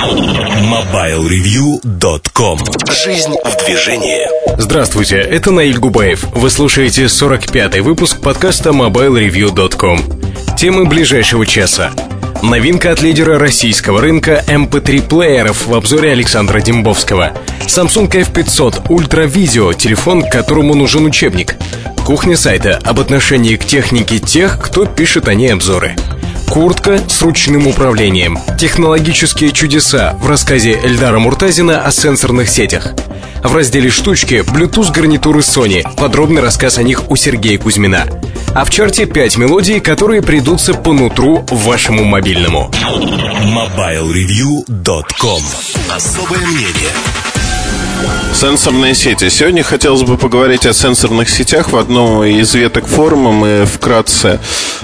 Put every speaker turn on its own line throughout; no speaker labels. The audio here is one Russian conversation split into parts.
MobileReview.com Жизнь в движении
Здравствуйте, это Наиль Губаев. Вы слушаете 45-й выпуск подкаста MobileReview.com. Темы ближайшего часа. Новинка от лидера российского рынка MP3-плееров в обзоре Александра Дембовского. Samsung F500 Ultra Video, телефон, которому нужен учебник. Кухня сайта об отношении к технике тех, кто пишет о ней обзоры. Куртка с ручным управлением. Технологические чудеса в рассказе Эльдара Муртазина о сенсорных сетях. В разделе «Штучки» Bluetooth гарнитуры Sony. Подробный рассказ о них у Сергея Кузьмина. А в чарте 5 мелодий, которые придутся по нутру вашему мобильному.
MobileReview.com Особое мнение
Сенсорные сети. Сегодня хотелось бы поговорить о сенсорных сетях. В одном из веток форума мы вкратце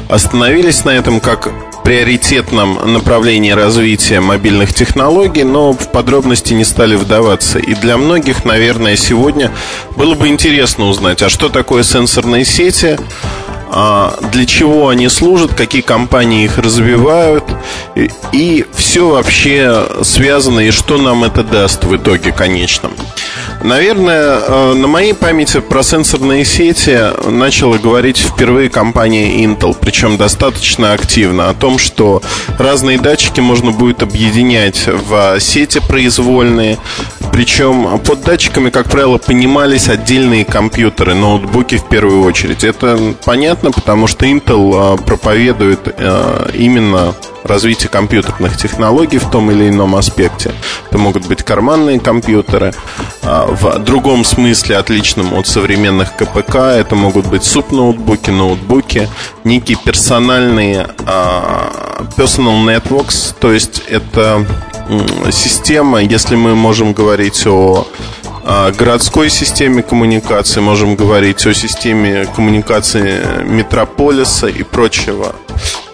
остановились на этом как приоритетном направлении развития мобильных технологий, но в подробности не стали вдаваться. И для многих, наверное, сегодня было бы интересно узнать, а что такое сенсорные сети, для чего они служат, какие компании их развивают и, и все вообще связано и что нам это даст в итоге конечном. Наверное, э, на моей памяти про сенсорные сети начала говорить впервые компания Intel, причем достаточно активно, о том, что разные датчики можно будет объединять в сети произвольные, причем под датчиками, как правило, понимались отдельные компьютеры, ноутбуки в первую очередь. Это понятно, потому что Intel э, проповедует э, именно развитие компьютерных технологий в том или ином аспекте. Это могут быть карманные компьютеры, а, в другом смысле, отличном от современных КПК, это могут быть суп-ноутбуки, ноутбуки, некие персональные а, personal networks, то есть это система, если мы можем говорить о городской системе коммуникации, можем говорить о системе коммуникации метрополиса и прочего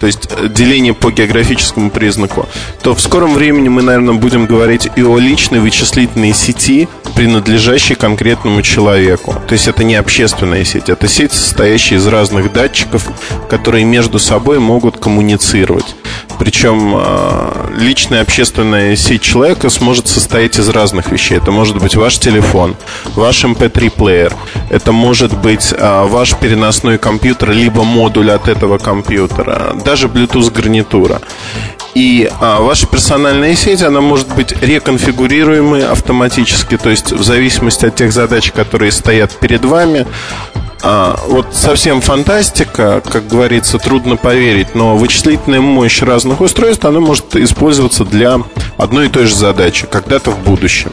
то есть э, деление по географическому признаку, то в скором времени мы, наверное, будем говорить и о личной вычислительной сети, принадлежащей конкретному человеку. То есть это не общественная сеть, это сеть, состоящая из разных датчиков, которые между собой могут коммуницировать. Причем э, личная общественная сеть человека сможет состоять из разных вещей. Это может быть ваш телефон, ваш MP3-плеер, эм это может быть э, ваш переносной компьютер, либо модуль от этого компьютера, даже Bluetooth гарнитура. И а, ваша персональная сеть, она может быть реконфигурируемой автоматически, то есть в зависимости от тех задач, которые стоят перед вами. А, вот совсем фантастика, как говорится, трудно поверить, но вычислительная мощь разных устройств, она может использоваться для одной и той же задачи, когда-то в будущем.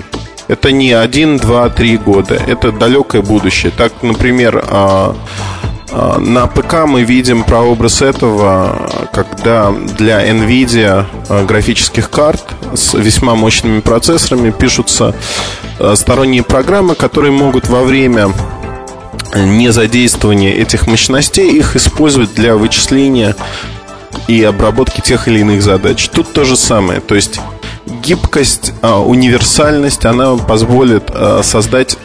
Это не один, два, три года, это далекое будущее. Так, например, а, на ПК мы видим прообраз этого, когда для NVIDIA а, графических карт с весьма мощными процессорами пишутся а, сторонние программы, которые могут во время незадействования этих мощностей их использовать для вычисления и обработки тех или иных задач. Тут то же самое. То есть гибкость, универсальность, она позволит создать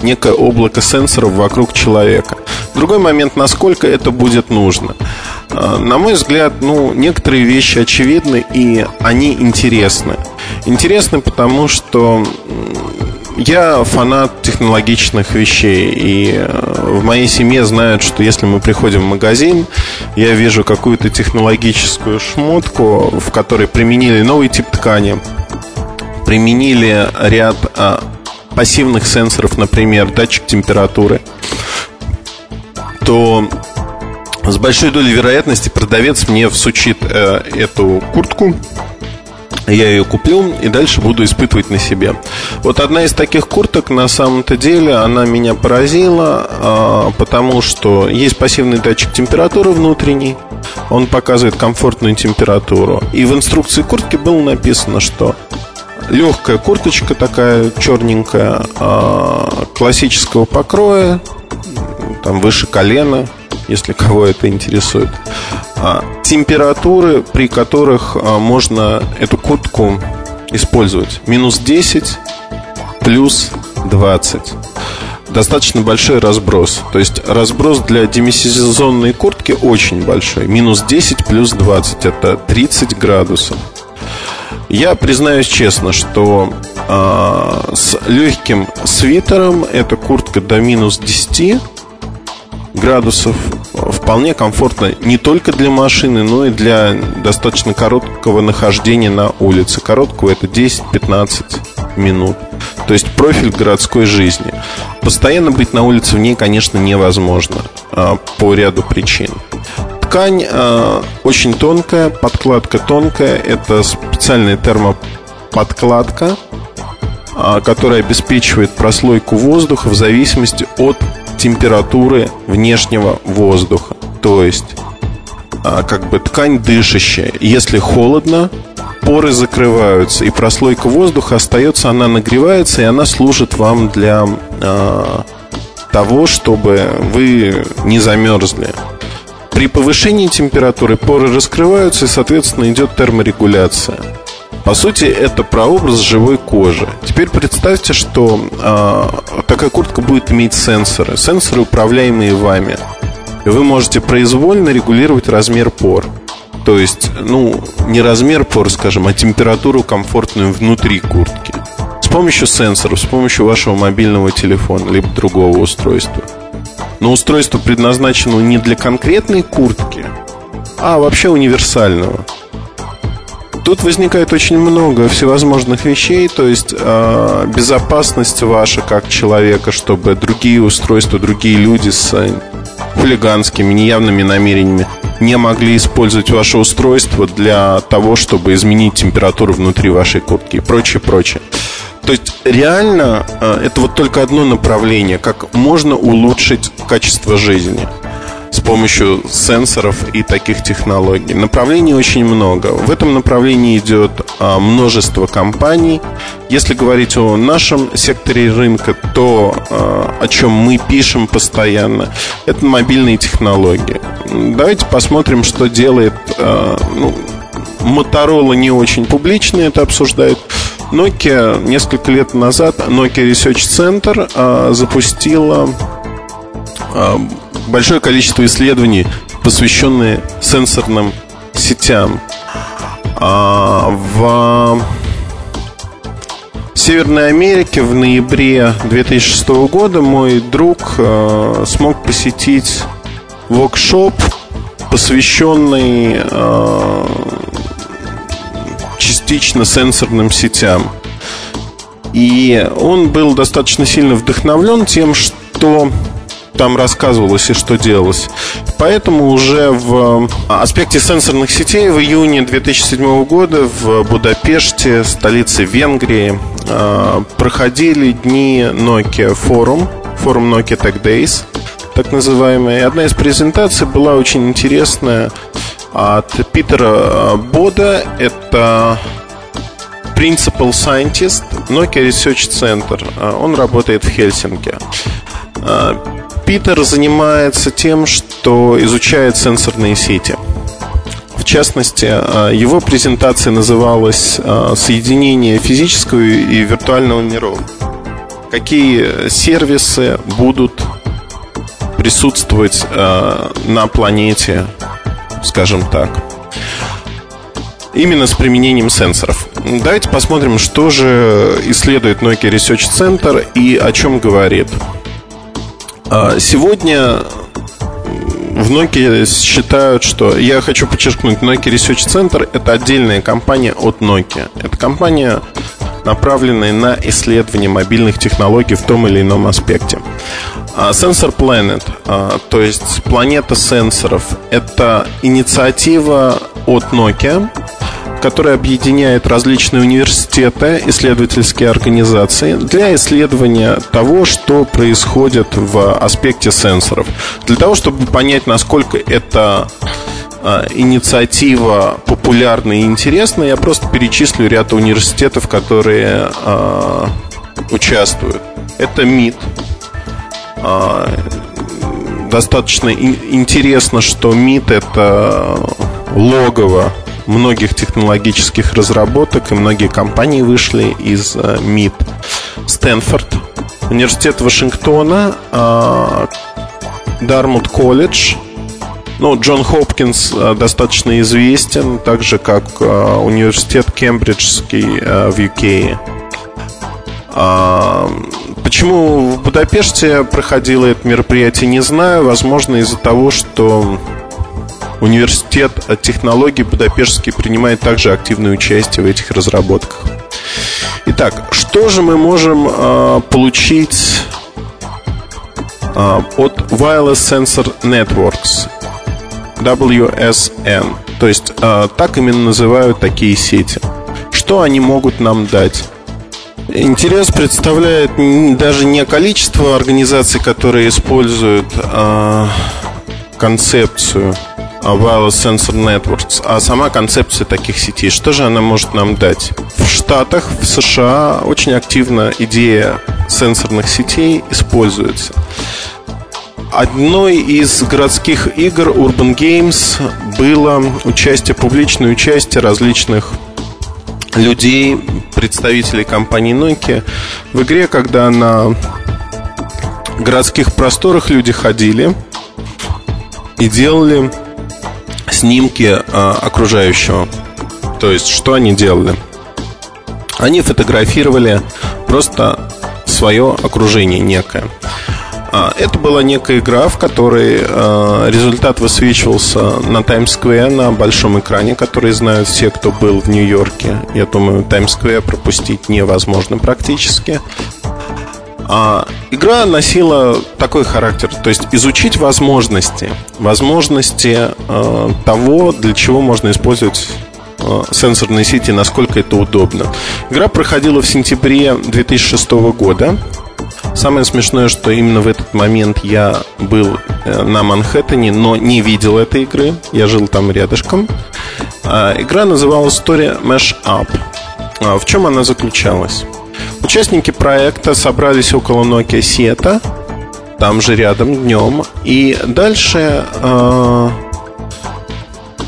некое облако сенсоров вокруг человека. Другой момент, насколько это будет нужно. А, на мой взгляд, ну, некоторые вещи очевидны и они интересны. Интересны потому, что я фанат технологичных вещей, и э, в моей семье знают, что если мы приходим в магазин, я вижу какую-то технологическую шмотку, в которой применили новый тип ткани, применили ряд а, пассивных сенсоров, например, датчик температуры, то с большой долей вероятности продавец мне всучит э, эту куртку, я ее куплю и дальше буду испытывать на себе. Вот одна из таких курток на самом-то деле она меня поразила, э, потому что есть пассивный датчик температуры внутренний, он показывает комфортную температуру. И в инструкции куртки было написано, что легкая курточка такая черненькая, а, классического покроя, там выше колена, если кого это интересует. А, температуры, при которых а, можно эту куртку использовать. Минус 10, плюс 20 достаточно большой разброс. То есть разброс для демисезонной куртки очень большой. Минус 10 плюс 20 это 30 градусов. Я признаюсь честно, что э, с легким свитером эта куртка до минус 10 градусов вполне комфортно не только для машины, но и для достаточно короткого нахождения на улице. Короткого это 10-15 минут. То есть профиль городской жизни. Постоянно быть на улице в ней, конечно, невозможно а, по ряду причин. Ткань э, очень тонкая, подкладка тонкая. Это специальная термоподкладка, э, которая обеспечивает прослойку воздуха в зависимости от температуры внешнего воздуха. То есть, а, как бы ткань дышащая. Если холодно, поры закрываются, и прослойка воздуха остается, она нагревается, и она служит вам для а, того, чтобы вы не замерзли. При повышении температуры поры раскрываются, и, соответственно, идет терморегуляция. По сути, это прообраз живой кожи. Теперь представьте, что э, такая куртка будет иметь сенсоры. Сенсоры, управляемые вами. И вы можете произвольно регулировать размер пор. То есть, ну, не размер пор, скажем, а температуру комфортную внутри куртки. С помощью сенсоров, с помощью вашего мобильного телефона, либо другого устройства. Но устройство предназначено не для конкретной куртки, а вообще универсального. Тут возникает очень много всевозможных вещей, то есть э, безопасность ваша как человека, чтобы другие устройства, другие люди с хулиганскими, неявными намерениями не могли использовать ваше устройство для того, чтобы изменить температуру внутри вашей куртки и прочее, прочее. То есть реально э, это вот только одно направление, как можно улучшить качество жизни помощью сенсоров и таких технологий. Направлений очень много. В этом направлении идет а, множество компаний. Если говорить о нашем секторе рынка, то а, о чем мы пишем постоянно, это мобильные технологии. Давайте посмотрим, что делает а, ну, Motorola не очень публично это обсуждает. Nokia несколько лет назад Nokia Research Center запустила большое количество исследований, посвященные сенсорным сетям. А, в Северной Америке в ноябре 2006 года мой друг э, смог посетить воркшоп, посвященный частично сенсорным сетям. И он был достаточно сильно вдохновлен тем, что там рассказывалось и что делалось. Поэтому уже в а, аспекте сенсорных сетей в июне 2007 года в Будапеште, столице Венгрии, а, проходили дни Nokia форум, форум Nokia Tech Days, так называемый. И одна из презентаций была очень интересная от Питера Бода. Это Principal Scientist Nokia Research Center. А, он работает в Хельсинки. Питер занимается тем, что изучает сенсорные сети. В частности, а, его презентация называлась а, «Соединение физического и виртуального миров». Какие сервисы будут присутствовать а, на планете, скажем так, именно с применением сенсоров. Давайте посмотрим, что же исследует Nokia Research Center и о чем говорит. А, сегодня в Nokia считают, что... Я хочу подчеркнуть, Nokia Research Center – это отдельная компания от Nokia. Это компания, направленная на исследование мобильных технологий в том или ином аспекте. А, Sensor Planet, а, то есть планета сенсоров, это инициатива от Nokia, который объединяет различные университеты, исследовательские организации для исследования того, что происходит в аспекте сенсоров. Для того, чтобы понять, насколько это а, инициатива популярна и интересна, я просто перечислю ряд университетов, которые э, участвуют. Это МИД. Э, достаточно интересно, что МИД это логово многих технологических разработок, и многие компании вышли из э, МИД. Стэнфорд, Университет Вашингтона, Дармут колледж, Ну, Джон Хопкинс э, достаточно известен, так же как э, университет Кембриджский э, в UK. А, почему в Будапеште проходило это мероприятие, не знаю. Возможно, из-за того, что университет технологий Будапештский принимает также активное участие в этих разработках. Итак, что же мы можем э, получить э, от Wireless Sensor Networks? WSN. То есть э, так именно называют такие сети. Что они могут нам дать? Интерес представляет даже не количество организаций, которые используют э, концепцию Wireless Sensor Networks, а сама концепция таких сетей. Что же она может нам дать? В Штатах, в США очень активно идея сенсорных сетей используется. Одной из городских игр Urban Games было участие, публичное участие различных людей, представителей компании Nokia в игре, когда на городских просторах люди ходили и делали снимки а, окружающего. То есть, что они делали? Они фотографировали просто свое окружение некое. А, это была некая игра, в которой э, результат высвечивался на Таймс-сквер на большом экране, который знают все, кто был в Нью-Йорке. Я думаю, Таймс-сквер пропустить невозможно практически. А, игра носила такой характер, то есть изучить возможности, возможности э, того, для чего можно использовать э, сенсорные сети, насколько это удобно. Игра проходила в сентябре 2006 года. Самое смешное, что именно в этот момент я был э, на Манхэттене, но не видел этой игры. Я жил там рядышком. А, игра называлась Story Mesh Up. В чем она заключалась? Участники проекта собрались около Nokia Сета, там же рядом днем, и дальше э,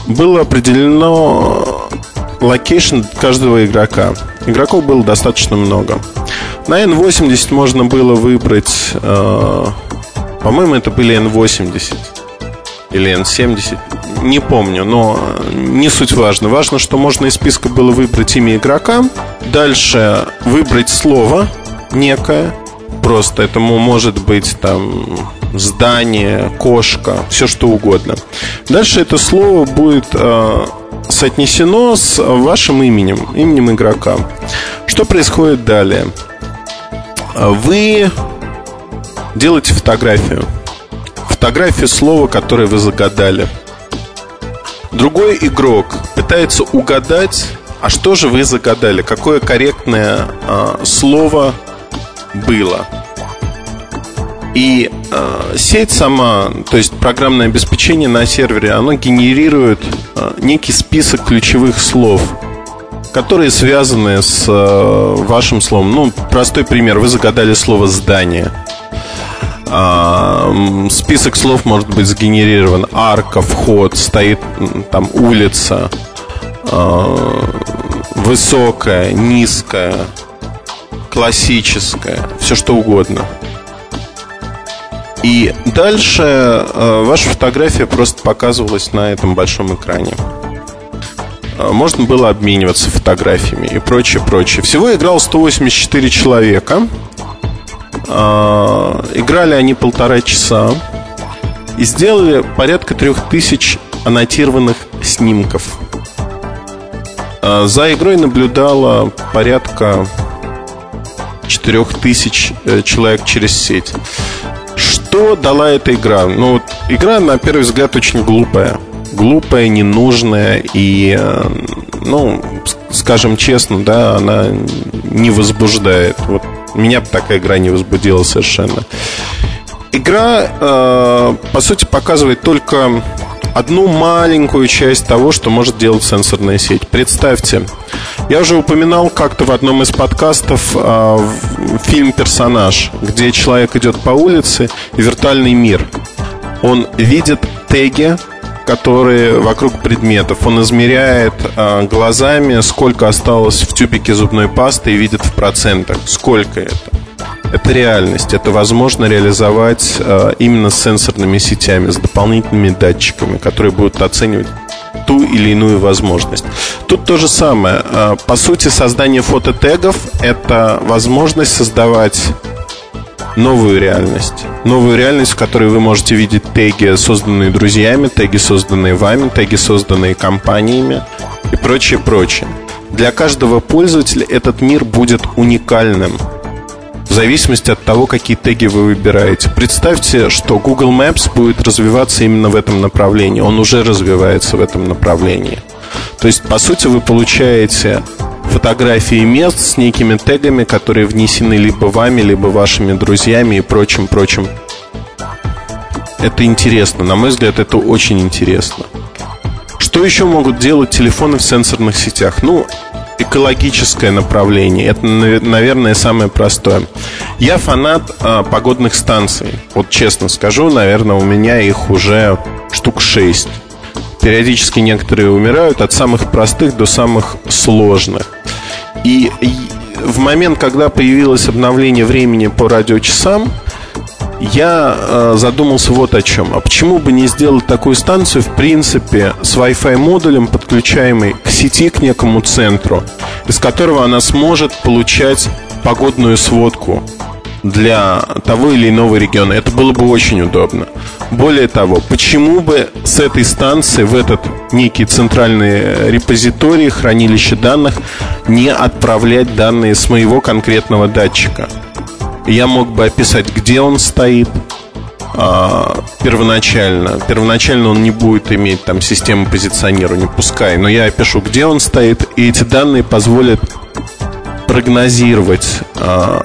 было определено location каждого игрока. Игроков было достаточно много. На N80 можно было выбрать, э, по-моему, это были N80 или N70, не помню, но не суть важно. Важно, что можно из списка было выбрать имя игрока, дальше выбрать слово некое, просто этому может быть там здание, кошка, все что угодно. Дальше это слово будет э, соотнесено с вашим именем, именем игрока. Что происходит далее? Вы делаете фотографию. Фотографию слова, которое вы загадали. Другой игрок пытается угадать, а что же вы загадали, какое корректное э, слово было. И э, сеть сама, то есть программное обеспечение на сервере, оно генерирует э, некий список ключевых слов, которые связаны с э, вашим словом. Ну, простой пример. Вы загадали слово «здание». А, список слов может быть сгенерирован. Арка, вход, стоит там улица, а, высокая, низкая, классическая, все что угодно. И дальше э, ваша фотография просто показывалась на этом большом экране. Можно было обмениваться фотографиями и прочее, прочее. Всего играл 184 человека. Играли они полтора часа и сделали порядка трех тысяч аннотированных снимков. А, за игрой наблюдало порядка четырех тысяч э, человек через сеть. Что дала эта игра? Ну, вот, игра, на первый взгляд, очень глупая. Глупая, ненужная и, э, ну, скажем честно, да, она не возбуждает. Вот меня такая игра не возбудила совершенно. Игра, э, по сути, показывает только одну маленькую часть того, что может делать сенсорная сеть. Представьте, я уже упоминал как-то в одном из подкастов э, фильм «Персонаж», где человек идет по улице виртуальный мир. Он видит теги, которые вокруг предметов. Он измеряет э, глазами, сколько осталось в тюбике зубной пасты и видит в процентах, сколько это. Это реальность. Это возможно реализовать э, именно с сенсорными сетями, с дополнительными датчиками, которые будут оценивать ту или иную возможность. Тут то же самое. Э, по сути, создание фототегов – это возможность создавать новую реальность. Новую реальность, в которой вы можете видеть теги, созданные друзьями, теги, созданные вами, теги, созданные компаниями и прочее, прочее. Для каждого пользователя этот мир будет уникальным в зависимости от того, какие теги вы выбираете. Представьте, что Google Maps будет развиваться именно в этом направлении. Он уже развивается в этом направлении. То есть, по сути, вы получаете фотографии мест с некими тегами, которые внесены либо вами, либо вашими друзьями и прочим-прочим. Это интересно. На мой взгляд, это очень интересно. Что еще могут делать телефоны в сенсорных сетях? Ну, экологическое направление. Это, наверное, самое простое. Я фанат а, погодных станций. Вот честно скажу, наверное, у меня их уже штук шесть. Периодически некоторые умирают от самых простых до самых сложных. И, в момент, когда появилось обновление времени по радиочасам, я э, задумался вот о чем. А почему бы не сделать такую станцию, в принципе, с Wi-Fi модулем, подключаемой к сети, к некому центру, из которого она сможет получать погодную сводку для того или иного региона. Это было бы очень удобно. Более того, почему бы с этой станции в этот некий центральный репозиторий, хранилище данных, не отправлять данные с моего конкретного датчика? я мог бы описать, где он стоит а, первоначально. Первоначально он не будет иметь там систему позиционирования, пускай, но я опишу, где он стоит, и эти данные позволят прогнозировать а,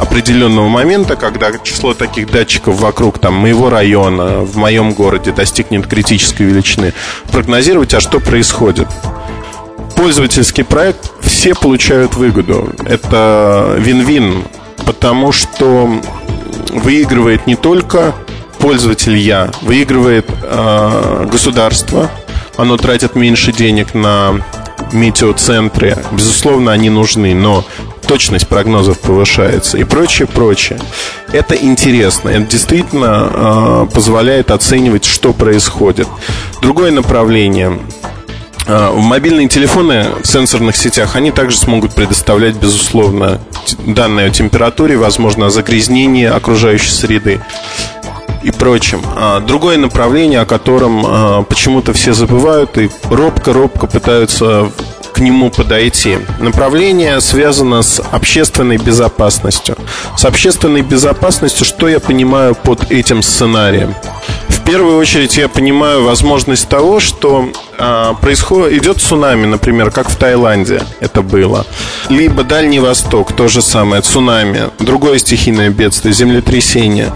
определенного момента, когда число таких датчиков вокруг там, моего района, в моем городе достигнет критической величины, прогнозировать, а что происходит. Пользовательский проект все получают выгоду. Это вин-вин потому что выигрывает не только пользователь я, выигрывает э, государство, оно тратит меньше денег на метеоцентры, безусловно, они нужны, но точность прогнозов повышается и прочее, прочее. Это интересно, это действительно э, позволяет оценивать, что происходит. Другое направление а, мобильные телефоны в сенсорных сетях, они также смогут предоставлять, безусловно, данные о температуре, возможно, о загрязнении окружающей среды и прочим. А, другое направление, о котором почему-то все забывают и робко-робко пытаются к нему подойти. Направление связано с общественной безопасностью. С общественной безопасностью, что я понимаю под этим сценарием? В первую очередь я понимаю возможность того, что э, происходит, идет цунами, например, как в Таиланде это было. Либо Дальний Восток, то же самое, цунами, другое стихийное бедствие, землетрясение.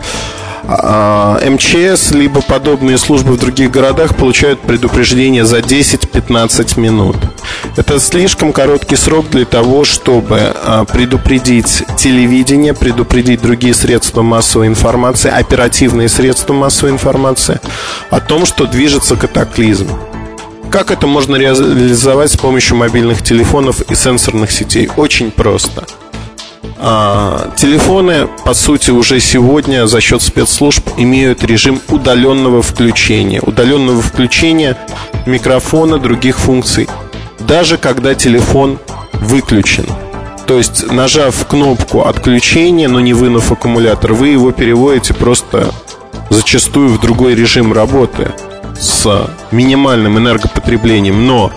А, МЧС, либо подобные службы в других городах получают предупреждение за 10-15 минут. Это слишком короткий срок для того, чтобы а, предупредить телевидение, предупредить другие средства массовой информации, оперативные средства массовой информации о том, что движется катаклизм. Как это можно реализовать с помощью мобильных телефонов и сенсорных сетей? Очень просто – а, телефоны, по сути, уже сегодня за счет спецслужб имеют режим удаленного включения. Удаленного включения микрофона, других функций. Даже когда телефон выключен. То есть, нажав кнопку отключения, но не вынув аккумулятор, вы его переводите просто зачастую в другой режим работы с минимальным энергопотреблением. Но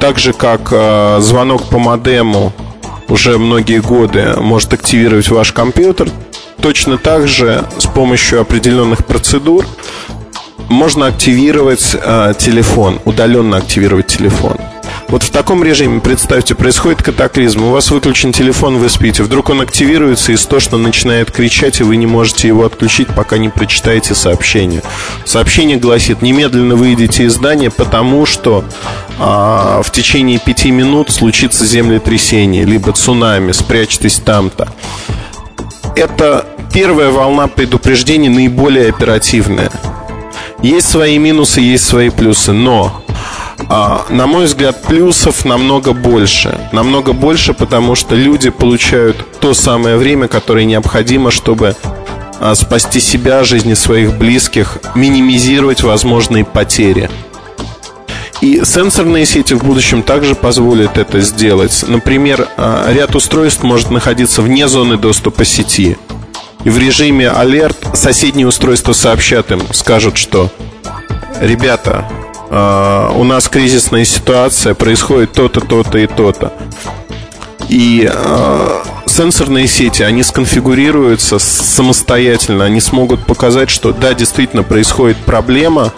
так же, как э, звонок по модему уже многие годы может активировать ваш компьютер. Точно так же с помощью определенных процедур можно активировать э, телефон, удаленно активировать телефон. Вот в таком режиме, представьте, происходит катаклизм, у вас выключен телефон, вы спите, вдруг он активируется истошно начинает кричать, и вы не можете его отключить, пока не прочитаете сообщение. Сообщение гласит, немедленно выйдите из здания, потому что а, в течение пяти минут случится землетрясение, либо цунами, спрячьтесь там-то. Это первая волна предупреждений наиболее оперативная. Есть свои минусы, есть свои плюсы, но а, на мой взгляд, плюсов намного больше. Намного больше, потому что люди получают то самое время, которое необходимо, чтобы а, спасти себя, жизни своих близких, минимизировать возможные потери. И сенсорные сети в будущем также позволят это сделать. Например, а, ряд устройств может находиться вне зоны доступа сети. И в режиме алерт соседние устройства сообщат им, скажут, что «Ребята, а, у нас кризисная ситуация, происходит то-то, то-то и то-то. И э, сенсорные сети, они сконфигурируются самостоятельно, они смогут показать, что да, действительно происходит проблема,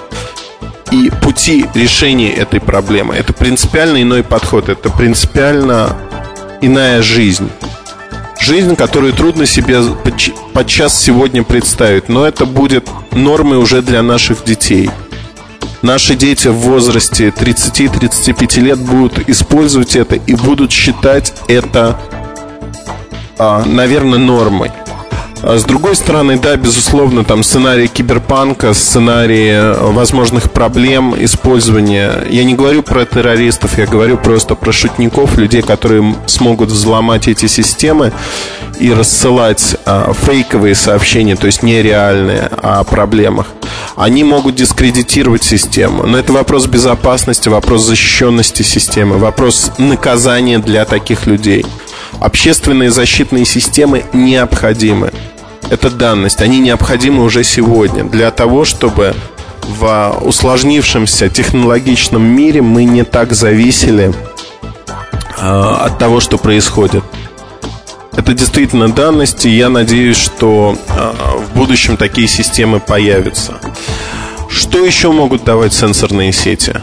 и пути решения этой проблемы. Это принципиально иной подход, это принципиально иная жизнь. Жизнь, которую трудно себе подчас сегодня представить, но это будет нормой уже для наших детей – наши дети в возрасте 30-35 лет будут использовать это и будут считать это, а, наверное, нормой. А с другой стороны, да, безусловно, там сценарий киберпанка, сценарий э, возможных проблем использования. Я не говорю про террористов, я говорю просто про шутников, людей, которые смогут взломать эти системы и рассылать а, фейковые сообщения, то есть нереальные о проблемах. Они могут дискредитировать систему. Но это вопрос безопасности, вопрос защищенности системы, вопрос наказания для таких людей. Общественные защитные системы необходимы. Это данность. Они необходимы уже сегодня для того, чтобы в усложнившемся технологичном мире мы не так зависели э, от того, что происходит. Это действительно данность, и я надеюсь, что э, в будущем такие системы появятся. Что еще могут давать сенсорные сети?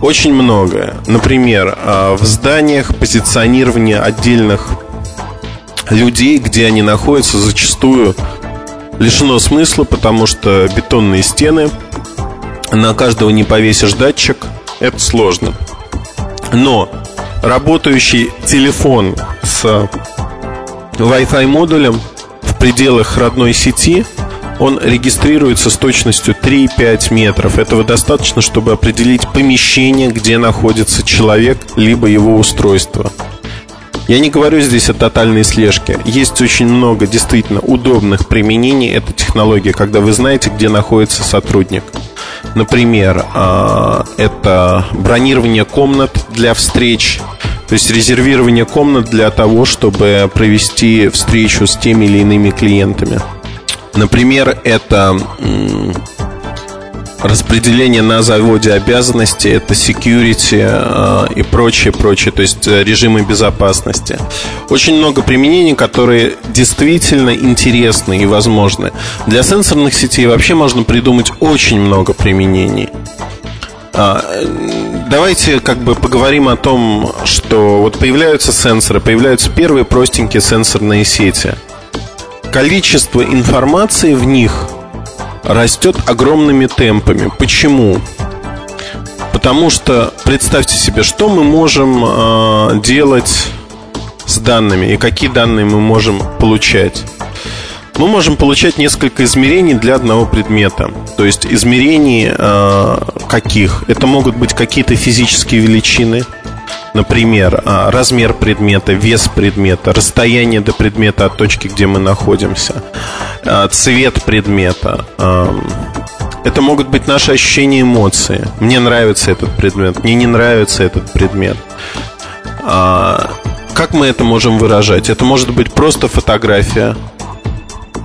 Очень многое. Например, а, в зданиях позиционирование отдельных людей, где они находятся, зачастую лишено смысла, потому что бетонные стены, на каждого не повесишь датчик, это сложно. Но работающий телефон с Wi-Fi модулем в пределах родной сети – он регистрируется с точностью 3-5 метров. Этого достаточно, чтобы определить помещение, где находится человек, либо его устройство. Я не говорю здесь о тотальной слежке. Есть очень много действительно удобных применений этой технологии, когда вы знаете, где находится сотрудник. Например, а, это бронирование комнат для встреч, то есть резервирование комнат для того, чтобы провести встречу с теми или иными клиентами. Например, это распределение на заводе обязанностей, это security э, и прочее, прочее, то есть э, режимы безопасности. Очень много применений, которые действительно интересны и возможны. Для сенсорных сетей вообще можно придумать очень много применений. А, давайте как бы поговорим о том, что вот появляются сенсоры, появляются первые простенькие сенсорные сети – количество информации в них растет огромными темпами. Почему? Потому что представьте себе, что мы можем э, делать с данными и какие данные мы можем получать. Мы можем получать несколько измерений для одного предмета. То есть измерений э, каких? Это могут быть какие-то физические величины, Например, а, размер предмета, вес предмета, расстояние до предмета от точки, где мы находимся, а, цвет предмета. Это могут быть наши ощущения эмоции. Мне нравится этот предмет, мне не нравится этот предмет. А, как мы это можем выражать? Это может быть просто фотография.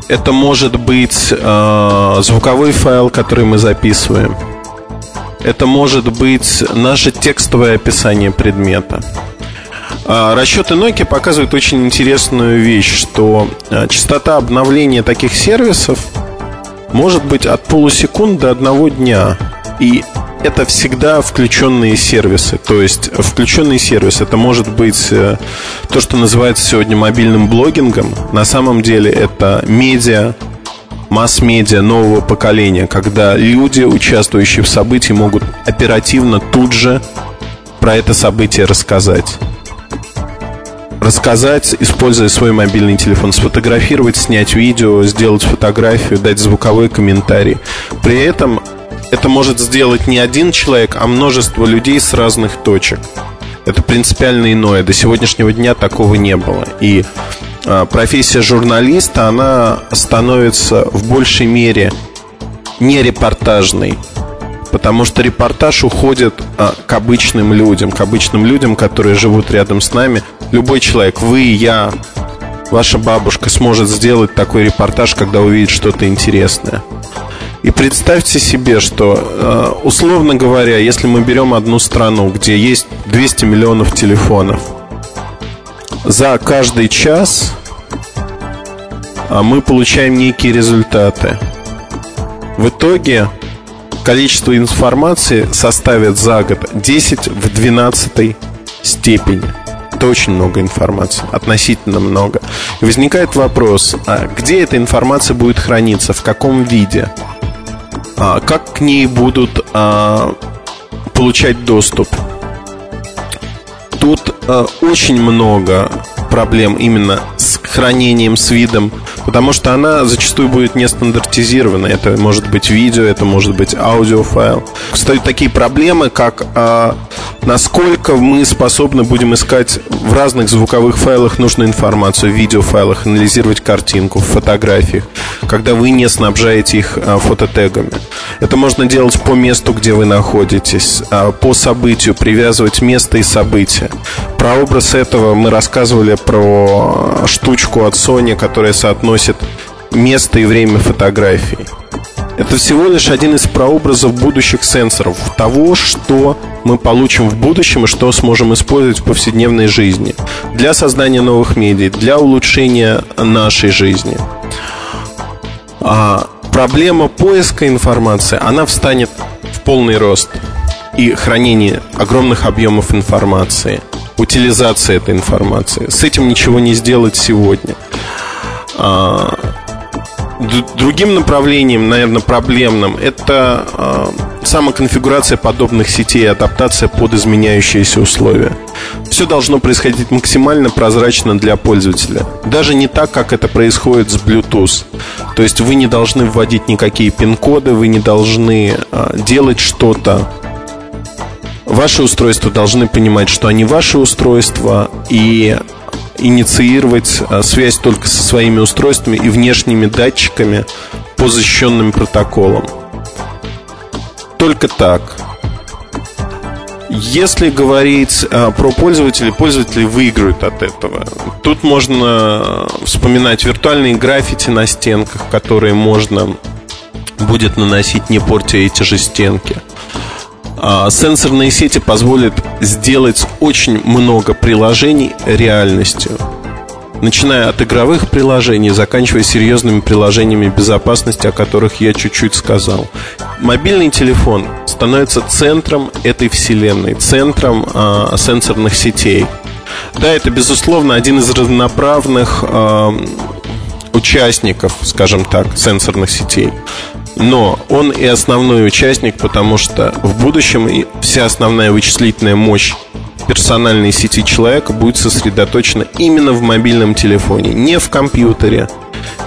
Это может быть звуковой файл, который мы записываем. Это может быть наше текстовое описание предмета. А, расчеты Nokia показывают очень интересную вещь, что а, частота обновления таких сервисов может быть от полусекунд до одного дня. И это всегда включенные сервисы. То есть включенный сервис это может быть э, то, что называется сегодня мобильным блогингом. На самом деле это медиа, масс-медиа нового поколения, когда люди, участвующие в событии, могут оперативно тут же про это событие рассказать. Рассказать, используя свой мобильный телефон, сфотографировать, снять видео, сделать фотографию, дать звуковой комментарий. При этом это может сделать не один человек, а множество людей с разных точек. Это принципиально иное. До сегодняшнего дня такого не было. И профессия журналиста, она становится в большей мере не репортажной, потому что репортаж уходит а, к обычным людям, к обычным людям, которые живут рядом с нами. Любой человек, вы, я, ваша бабушка сможет сделать такой репортаж, когда увидит что-то интересное. И представьте себе, что, э, условно говоря, если мы берем одну страну, где есть 200 миллионов телефонов, за каждый час а, мы получаем некие результаты. В итоге количество информации составит за год 10 в 12 степени. Это очень много информации, относительно много. И возникает вопрос, а где эта информация будет храниться, в каком виде? А, как к ней будут а, получать доступ. Тут а, очень много проблем именно с хранением, с видом, потому что она зачастую будет не стандартизирована. Это может быть видео, это может быть аудиофайл. Встают такие проблемы, как а, насколько мы способны будем искать в разных звуковых файлах нужную информацию, в видеофайлах, анализировать картинку, в фотографиях, когда вы не снабжаете их а, фототегами. Это можно делать по месту, где вы находитесь, а, по событию, привязывать место и события. Про образ этого мы рассказывали про штучку от Sony, которая соотносит место и время фотографий. Это всего лишь один из прообразов будущих сенсоров, того, что мы получим в будущем и что сможем использовать в повседневной жизни для создания новых медиа, для улучшения нашей жизни. А проблема поиска информации, она встанет в полный рост и хранение огромных объемов информации, утилизация этой информации. С этим ничего не сделать сегодня. А, другим направлением, наверное, проблемным, это э, самоконфигурация подобных сетей адаптация под изменяющиеся условия. Все должно происходить максимально прозрачно для пользователя. Даже не так, как это происходит с Bluetooth. То есть вы не должны вводить никакие пин-коды, вы не должны э, делать что-то. Ваши устройства должны понимать, что они ваши устройства, и инициировать а, связь только со своими устройствами и внешними датчиками по защищенным протоколам. Только так. Если говорить а, про пользователей, пользователи выиграют от этого. Тут можно вспоминать виртуальные граффити на стенках, которые можно будет наносить, не портя эти же стенки. А, сенсорные сети позволят сделать очень много приложений реальностью. Начиная от игровых приложений, заканчивая серьезными приложениями безопасности, о которых я чуть-чуть сказал. Мобильный телефон становится центром этой вселенной, центром э, сенсорных сетей. Да, это, безусловно, один из разноправных э, участников, скажем так, сенсорных сетей но он и основной участник, потому что в будущем вся основная вычислительная мощь персональной сети человека будет сосредоточена именно в мобильном телефоне, не в компьютере,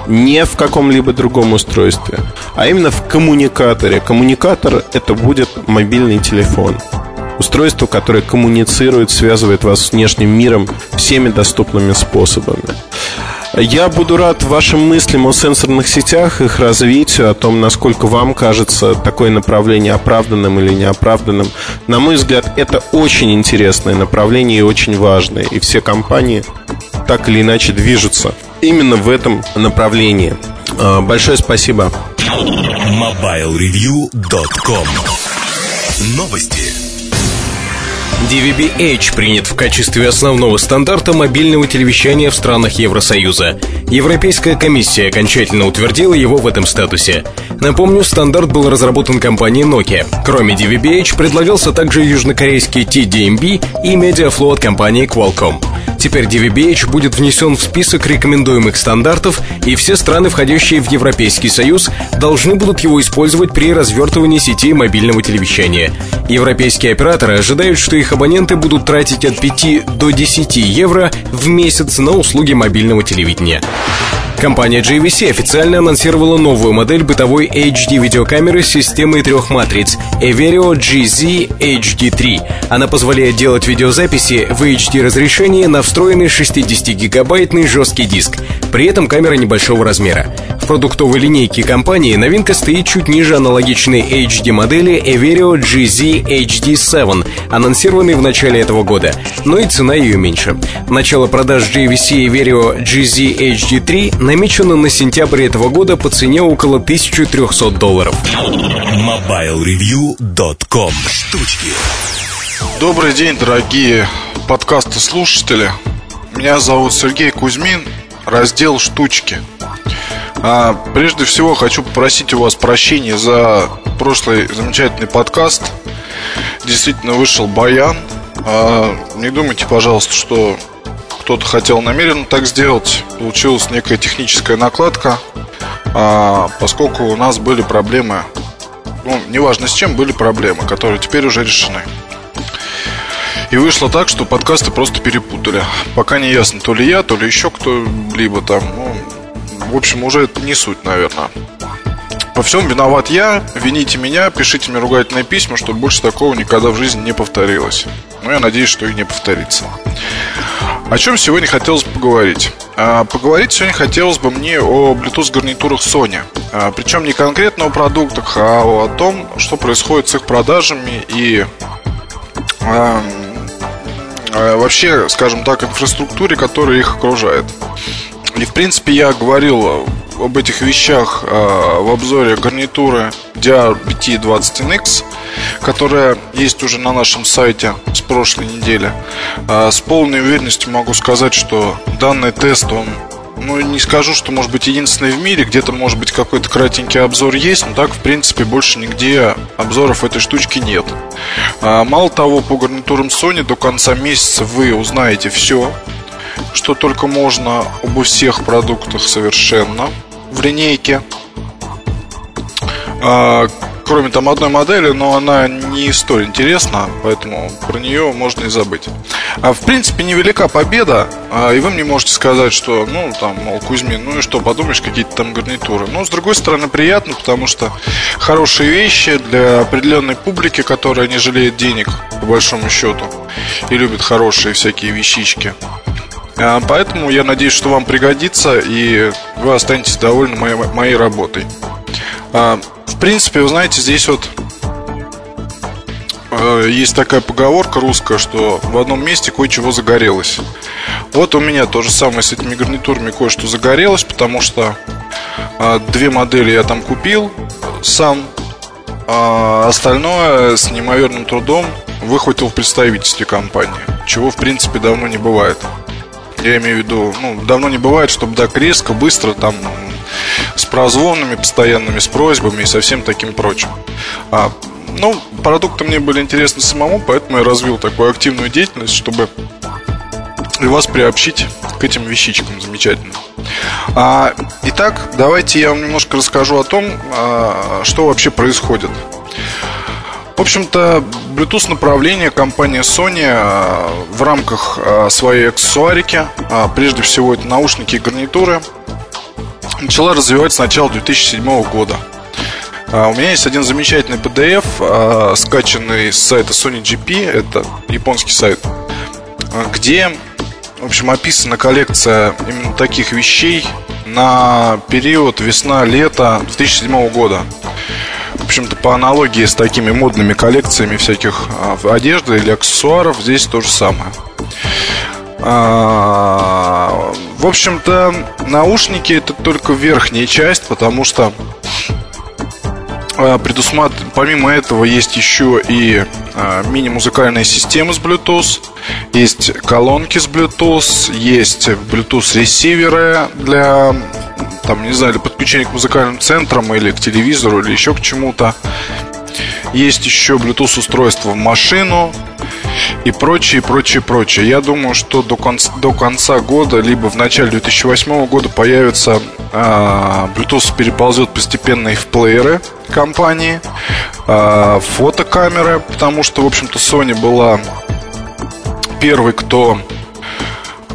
не в каком-либо другом устройстве, а именно в коммуникаторе. Коммуникатор это будет мобильный телефон. Устройство, которое коммуницирует, связывает вас с внешним миром всеми доступными способами. Я буду рад вашим мыслям о сенсорных сетях, их развитию, о том, насколько вам кажется такое направление оправданным или неоправданным. На мой взгляд, это очень интересное направление и очень важное. И все компании так или иначе движутся именно в этом направлении. А, большое спасибо.
MobileReview.com Новости.
DVB-H принят в качестве основного стандарта мобильного телевещания в странах Евросоюза. Европейская комиссия окончательно утвердила его в этом статусе. Напомню, стандарт был разработан компанией Nokia. Кроме DVB-H предлагался также южнокорейский TDMB и Mediaflow от компании Qualcomm. Теперь DVB-H будет внесен в список рекомендуемых стандартов, и все страны, входящие в Европейский Союз, должны будут его использовать при развертывании сети мобильного телевещания. Европейские операторы ожидают, что их абоненты будут тратить от 5 до 10 евро в месяц на услуги мобильного телевидения. Компания JVC официально анонсировала новую модель бытовой HD-видеокамеры с системой трех матриц Everio GZ HD3. Она позволяет делать видеозаписи в HD разрешении на встроенный 60-гигабайтный жесткий диск. При этом камера небольшого размера. Продуктовой линейке компании новинка стоит чуть ниже аналогичной HD-модели Everio GZ HD7, анонсированной в начале этого года, но и цена ее меньше. Начало продаж JVC Everio GZ HD3 намечено на сентябрь этого года по цене около 1300 долларов.
MobileReview.com Штучки
Добрый день, дорогие подкасты слушатели. Меня зовут Сергей Кузьмин, раздел «Штучки». А, прежде всего хочу попросить у вас прощения за прошлый замечательный подкаст. Действительно вышел баян. А, не думайте, пожалуйста, что кто-то хотел намеренно так сделать. Получилась некая техническая накладка, а, поскольку у нас были проблемы, ну, неважно с чем, были проблемы, которые теперь уже решены. И вышло так, что подкасты просто перепутали. Пока не ясно, то ли я, то ли еще кто-либо там. Ну, в общем, уже это не суть, наверное. Во всем виноват я, вините меня, пишите мне ругательные письма, чтобы больше такого никогда в жизни не повторилось. Ну, я надеюсь, что и не повторится. О чем сегодня хотелось бы поговорить? А, поговорить сегодня хотелось бы мне о Bluetooth гарнитурах Sony. А, причем не конкретно о продуктах, а о том, что происходит с их продажами и а, вообще, скажем так, инфраструктуре, которая их окружает. И в принципе я говорил об этих вещах э, в обзоре гарнитуры DRBT20NX, которая есть уже на нашем сайте с прошлой недели. Э, с полной уверенностью могу сказать, что данный тест, он ну, не скажу, что может быть единственный в мире, где-то может быть какой-то кратенький обзор есть, но так, в принципе, больше нигде обзоров этой штучки нет. А, мало того, по гарнитурам Sony до конца месяца вы узнаете все, что только можно обо всех продуктах совершенно в линейке. А, кроме там одной модели, но она не столь интересна, поэтому про нее можно и забыть. А в принципе невелика победа, а, и вы мне можете сказать, что, ну, там, мол, Кузьмин, ну и что, подумаешь, какие-то там гарнитуры. Но, с другой стороны, приятно, потому что хорошие вещи для определенной публики, которая не жалеет денег, по большому счету, и любит хорошие всякие вещички. А, поэтому я надеюсь, что вам пригодится и вы останетесь довольны моей, моей работой. А, в принципе, вы знаете, здесь вот э, есть такая поговорка русская, что в одном месте кое-чего загорелось. Вот у меня то же самое с этими гарнитурами кое-что загорелось, потому что а, две модели я там купил сам, а остальное с неимоверным трудом выхватил в представительстве компании, чего в принципе давно не бывает. Я имею в виду, ну, давно не бывает, чтобы так резко, быстро, там, с прозвонами постоянными, с просьбами и со всем таким прочим. А, ну, продукты мне были интересны самому, поэтому я развил такую активную деятельность, чтобы и вас приобщить к этим вещичкам замечательно. А, итак, давайте я вам немножко расскажу о том, а, что вообще происходит. В общем-то, Bluetooth направление компания Sony а, в рамках а, своей аксессуарики, а, прежде всего это наушники и гарнитуры, начала развивать с начала 2007 года. У меня есть один замечательный PDF, скачанный с сайта Sony GP, это японский сайт, где, в общем, описана коллекция именно таких вещей на период весна-лето 2007 года в общем-то, по аналогии с такими модными коллекциями всяких а, одежды или аксессуаров, здесь то же самое. А, в общем-то, наушники это только верхняя часть, потому что предусмат... помимо этого есть еще и мини-музыкальная система с Bluetooth, есть колонки с Bluetooth, есть Bluetooth ресиверы для там, не знаю, или подключение к музыкальным центрам, или к телевизору, или еще к чему-то. Есть еще Bluetooth устройство в машину и прочее, прочее, прочее. Я думаю, что до конца, до конца года, либо в начале 2008 года появится а, Bluetooth переползет постепенно и в плееры компании, а, фотокамеры, потому что, в общем-то, Sony была первой, кто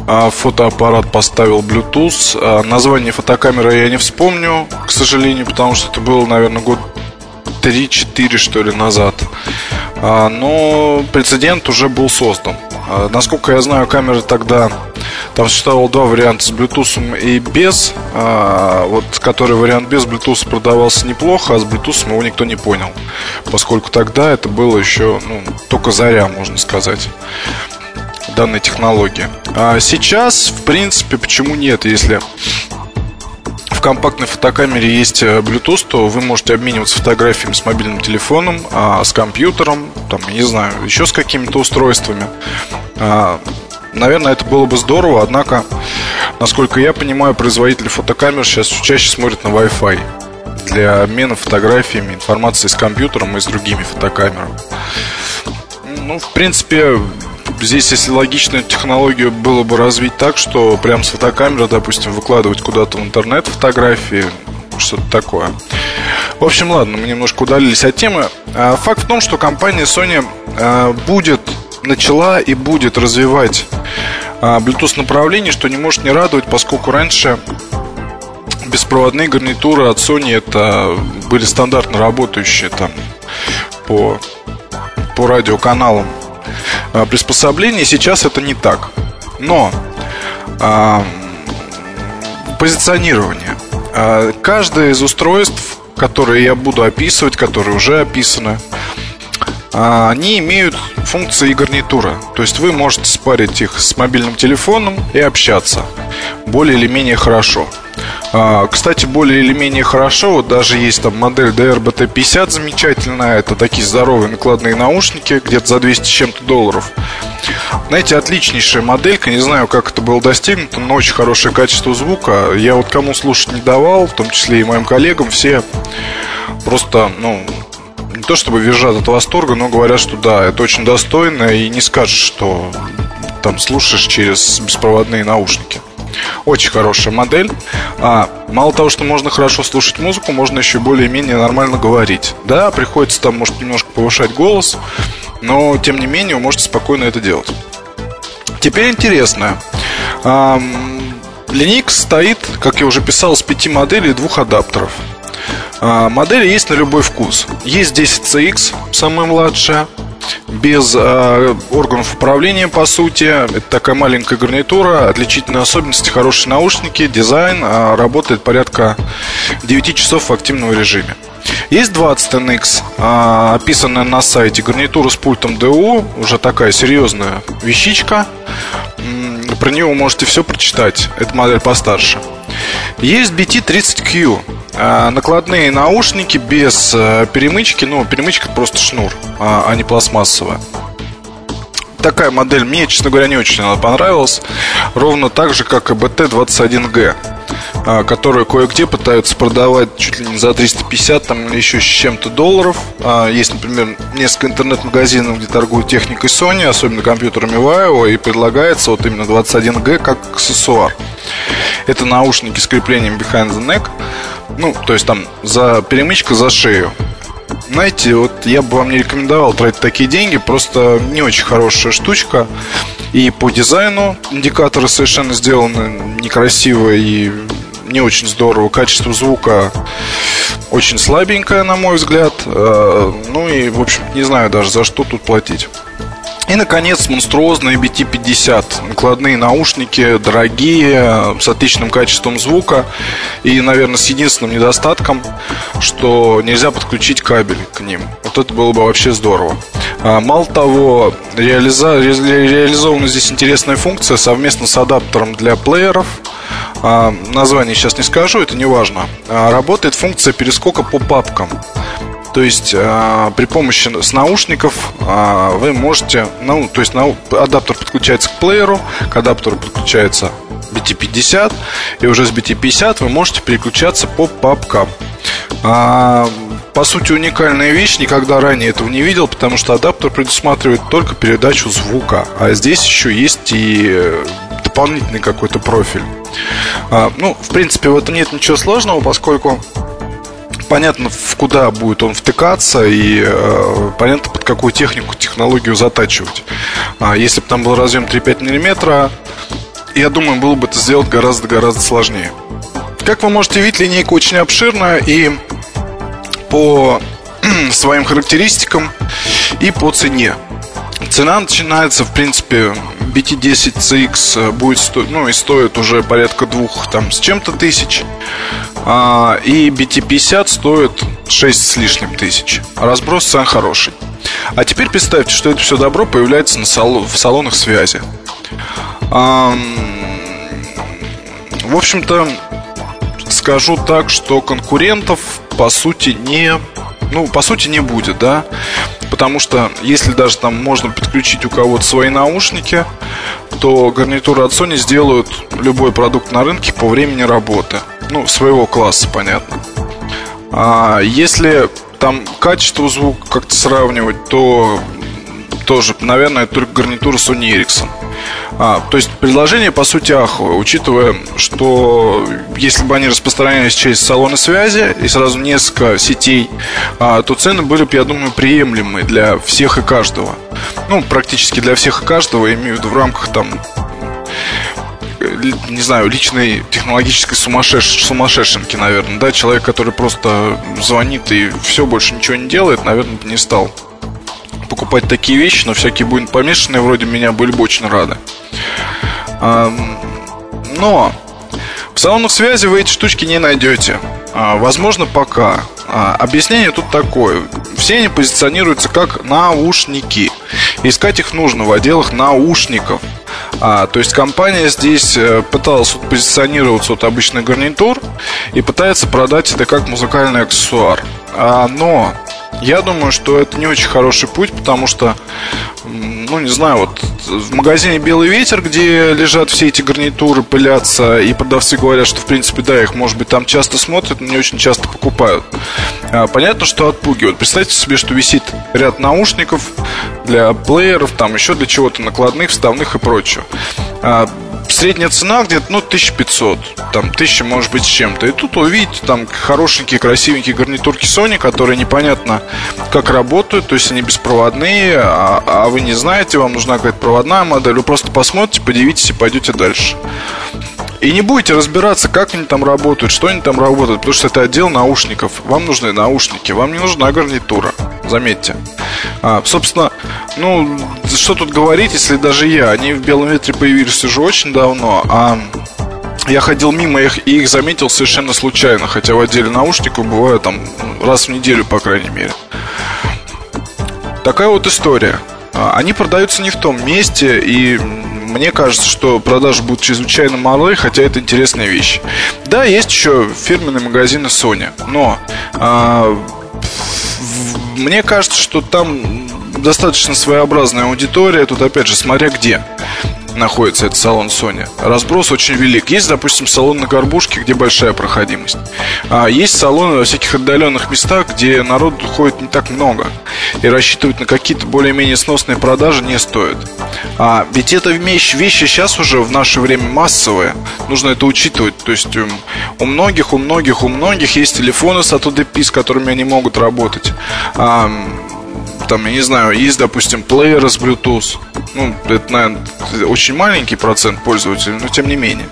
а, фотоаппарат поставил Bluetooth. Название фотокамеры я не вспомню, к сожалению, потому что это было, наверное, год 3-4, что ли, назад. А, но прецедент уже был создан. Насколько я знаю, камеры тогда там существовало два варианта с Bluetooth и без. Вот который вариант без Bluetooth продавался неплохо, а с Bluetooth его никто не понял. Поскольку тогда это было еще ну, только заря, можно сказать данной технологии. А сейчас, в принципе, почему нет? Если компактной фотокамере есть э, Bluetooth, то вы можете обмениваться фотографиями с мобильным телефоном, а, с компьютером, там, не знаю, еще с какими-то устройствами. А, наверное, это было бы здорово, однако, насколько я понимаю, производители фотокамер сейчас чаще смотрят на Wi-Fi для обмена фотографиями, информацией с компьютером и с другими фотокамерами. Ну, в принципе, здесь, если логичную технологию было бы развить так, что прям с фотокамеры, допустим, выкладывать куда-то в интернет фотографии, что-то такое. В общем, ладно, мы немножко удалились от темы. А, факт в том, что компания Sony а, будет, начала и будет развивать а, Bluetooth направление, что не может не радовать, поскольку раньше беспроводные гарнитуры от Sony это были стандартно работающие там по, по радиоканалам приспособлений. Сейчас это не так. Но а, позиционирование. А, каждое из устройств, которые я буду описывать, которые уже описаны, а, они имеют функции и гарнитура. То есть вы можете спарить их с мобильным телефоном и общаться более или менее хорошо. А, кстати, более или менее хорошо, вот даже есть там модель DRBT50 замечательная, это такие здоровые накладные наушники, где-то за 200 с чем-то долларов. Знаете, отличнейшая моделька, не знаю, как это было достигнуто, но очень хорошее качество звука. Я вот кому слушать не давал, в том числе и моим коллегам, все просто, ну, то чтобы визжат от восторга, но говорят, что да, это очень достойно, и не скажешь, что там слушаешь через беспроводные наушники. Очень хорошая модель. А, мало того, что можно хорошо слушать музыку, можно еще более-менее нормально говорить. Да, приходится там, может, немножко повышать голос, но, тем не менее, вы можете спокойно это делать. Теперь интересно. А, Linux стоит, как я уже писал, с пяти моделей и двух адаптеров. А, модели есть на любой вкус. Есть 10CX, самая младшая без э, органов управления, по сути. Это такая маленькая гарнитура, отличительные особенности, хорошие наушники, дизайн, э, работает порядка 9 часов в активном режиме. Есть 20 NX, э, описанная на сайте гарнитура с пультом DU, уже такая серьезная вещичка. Про нее вы можете все прочитать. Это модель постарше. Есть BT30Q. А, накладные наушники без э, перемычки. Ну, перемычка просто шнур, а, а не пластмассовая такая модель мне, честно говоря, не очень понравилась. Ровно так же, как и BT21G, а, которую кое-где пытаются продавать чуть ли не за 350 там, еще с чем-то долларов. Есть, например, несколько интернет-магазинов, где торгуют техникой Sony, особенно компьютерами Vaio, и предлагается вот именно 21G как аксессуар. Это наушники с креплением behind the neck. Ну, то есть там за перемычка за шею. Знаете, вот я бы вам не рекомендовал тратить такие деньги, просто не очень хорошая штучка. И по дизайну индикаторы совершенно сделаны некрасиво и не очень здорово. Качество звука очень слабенькое, на мой взгляд. Э, ну и, в общем, не знаю даже, за что тут платить. И, наконец, монструозные BT-50. Накладные наушники, дорогие, с отличным качеством звука. И, наверное, с единственным недостатком, что нельзя подключить кабель к ним. Вот это было бы вообще здорово. А, мало того, реализа... реализована здесь интересная функция совместно с адаптером для плееров. А, название сейчас не скажу, это не важно. А, работает функция перескока по папкам. То есть э, при помощи с наушников э, вы можете, ну, то есть на, адаптер подключается к плееру, к адаптеру подключается BT50, и уже с BT50 вы можете переключаться по папкам. А, по сути, уникальная вещь, никогда ранее этого не видел, потому что адаптер предусматривает только передачу звука, а здесь еще есть и дополнительный какой-то профиль. А, ну, в принципе, в этом нет ничего сложного, поскольку понятно, в куда будет он втыкаться и э, понятно, под какую технику, технологию затачивать. А если бы там был разъем 3-5 мм, я думаю, было бы это сделать гораздо-гораздо сложнее. Как вы можете видеть, линейка очень обширная и по своим характеристикам и по цене. Цена начинается, в принципе, BT10CX будет стоить, ну и стоит уже порядка двух там с чем-то тысяч. А, и BT50 стоит 6 с лишним тысяч. Разброс цен хороший. А теперь представьте, что это все добро появляется на сал- в салонах связи. А, в общем-то, скажу так, что конкурентов по сути не ну, по сути, не будет, да. Потому что если даже там можно подключить у кого-то свои наушники, то гарнитуры от Sony сделают любой продукт на рынке по времени работы. Ну, своего класса, понятно. А если там качество звука как-то сравнивать, то тоже, наверное, только гарнитура Sony Ericsson. А, то есть предложение по сути аховое, учитывая, что если бы они распространялись через салоны связи и сразу несколько сетей, а, то цены были бы, я думаю, приемлемые для всех и каждого. Ну, практически для всех и каждого, имею в виду в рамках там не знаю, личной технологической сумасшедш... сумасшедшенки, наверное, да, человек, который просто звонит и все, больше ничего не делает, наверное, не стал покупать такие вещи, но всякие будут помешанные вроде меня были бы очень рады. Но в салонах связи вы эти штучки не найдете. А, возможно, пока. А, объяснение тут такое. Все они позиционируются как наушники. Искать их нужно в отделах наушников. А, то есть компания здесь э, пыталась позиционироваться от обычных гарнитур и пытается продать это как музыкальный аксессуар. А, но я думаю, что это не очень хороший путь, потому что, ну, не знаю, вот в магазине «Белый ветер», где лежат все эти гарнитуры, пылятся, и продавцы говорят, что, в принципе, да, их, может быть, там часто смотрят, но не очень часто покупают. А, понятно, что отпугивают. Представьте себе, что висит ряд наушников для плееров, там еще для чего-то накладных, вставных и прочего. Средняя цена где-то, ну, 1500, там, 1000, может быть, с чем-то. И тут увидите там хорошенькие, красивенькие гарнитурки Sony, которые непонятно как работают, то есть они беспроводные, а, а вы не знаете, вам нужна какая-то проводная модель, вы просто посмотрите, подивитесь и пойдете дальше. И не будете разбираться, как они там работают, что они там работают, потому что это отдел наушников. Вам нужны наушники, вам не нужна гарнитура, заметьте. А, собственно, ну, что тут говорить, если даже я, они в белом ветре появились уже очень давно, а я ходил мимо их и их заметил совершенно случайно, хотя в отделе наушников бываю там раз в неделю, по крайней мере. Такая вот история. А, они продаются не в том месте, и мне кажется, что продажи будут чрезвычайно малы, хотя это интересная вещь. Да, есть еще фирменные магазины Sony, но а, мне кажется, что там достаточно своеобразная аудитория. Тут, опять же, смотря где находится этот салон Sony. Разброс очень велик. Есть, допустим, салон на Горбушке, где большая проходимость. А есть салоны во всяких отдаленных местах, где народ ходит не так много. И рассчитывать на какие-то более-менее сносные продажи не стоит. А ведь это вещь, вещи сейчас уже в наше время массовые. Нужно это учитывать. То есть эм, у многих, у многих, у многих есть телефоны с AutoDP, с которыми они могут работать. А, там, я не знаю, есть, допустим, плееры с Bluetooth. Ну, это, наверное, очень маленький процент пользователей, но тем не менее.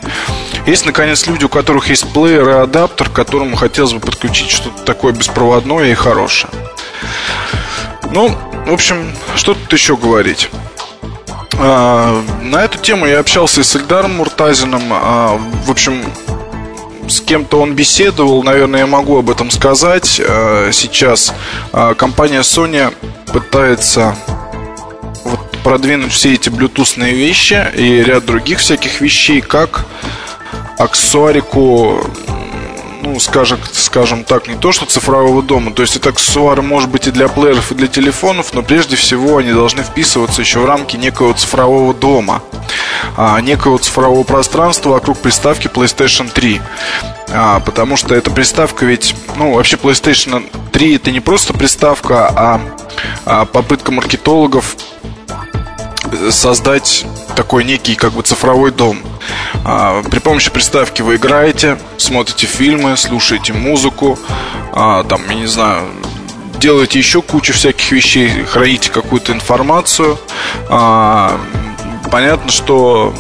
Есть, наконец, люди, у которых есть плеер и адаптер, к которому хотелось бы подключить что-то такое беспроводное и хорошее. Ну, в общем, что тут еще говорить? А, на эту тему я общался и с Эльдаром Муртазиным. А, в общем, с кем-то он беседовал, наверное, я могу об этом сказать. А, сейчас а, компания Sony пытается вот продвинуть все эти блютусные вещи и ряд других всяких вещей, как аксессуарику ну, скажем, скажем так, не то что цифрового дома. То есть это аксессуары может быть и для плееров, и для телефонов, но прежде всего они должны вписываться еще в рамки некого цифрового дома, а, некого цифрового пространства вокруг приставки PlayStation 3. А, потому что эта приставка ведь, ну, вообще PlayStation 3 это не просто приставка, а, а попытка маркетологов создать такой некий как бы цифровой дом. А, при помощи приставки вы играете, смотрите фильмы, слушаете музыку, а, там, я не знаю, делаете еще кучу всяких вещей, храните какую-то информацию. А, понятно, что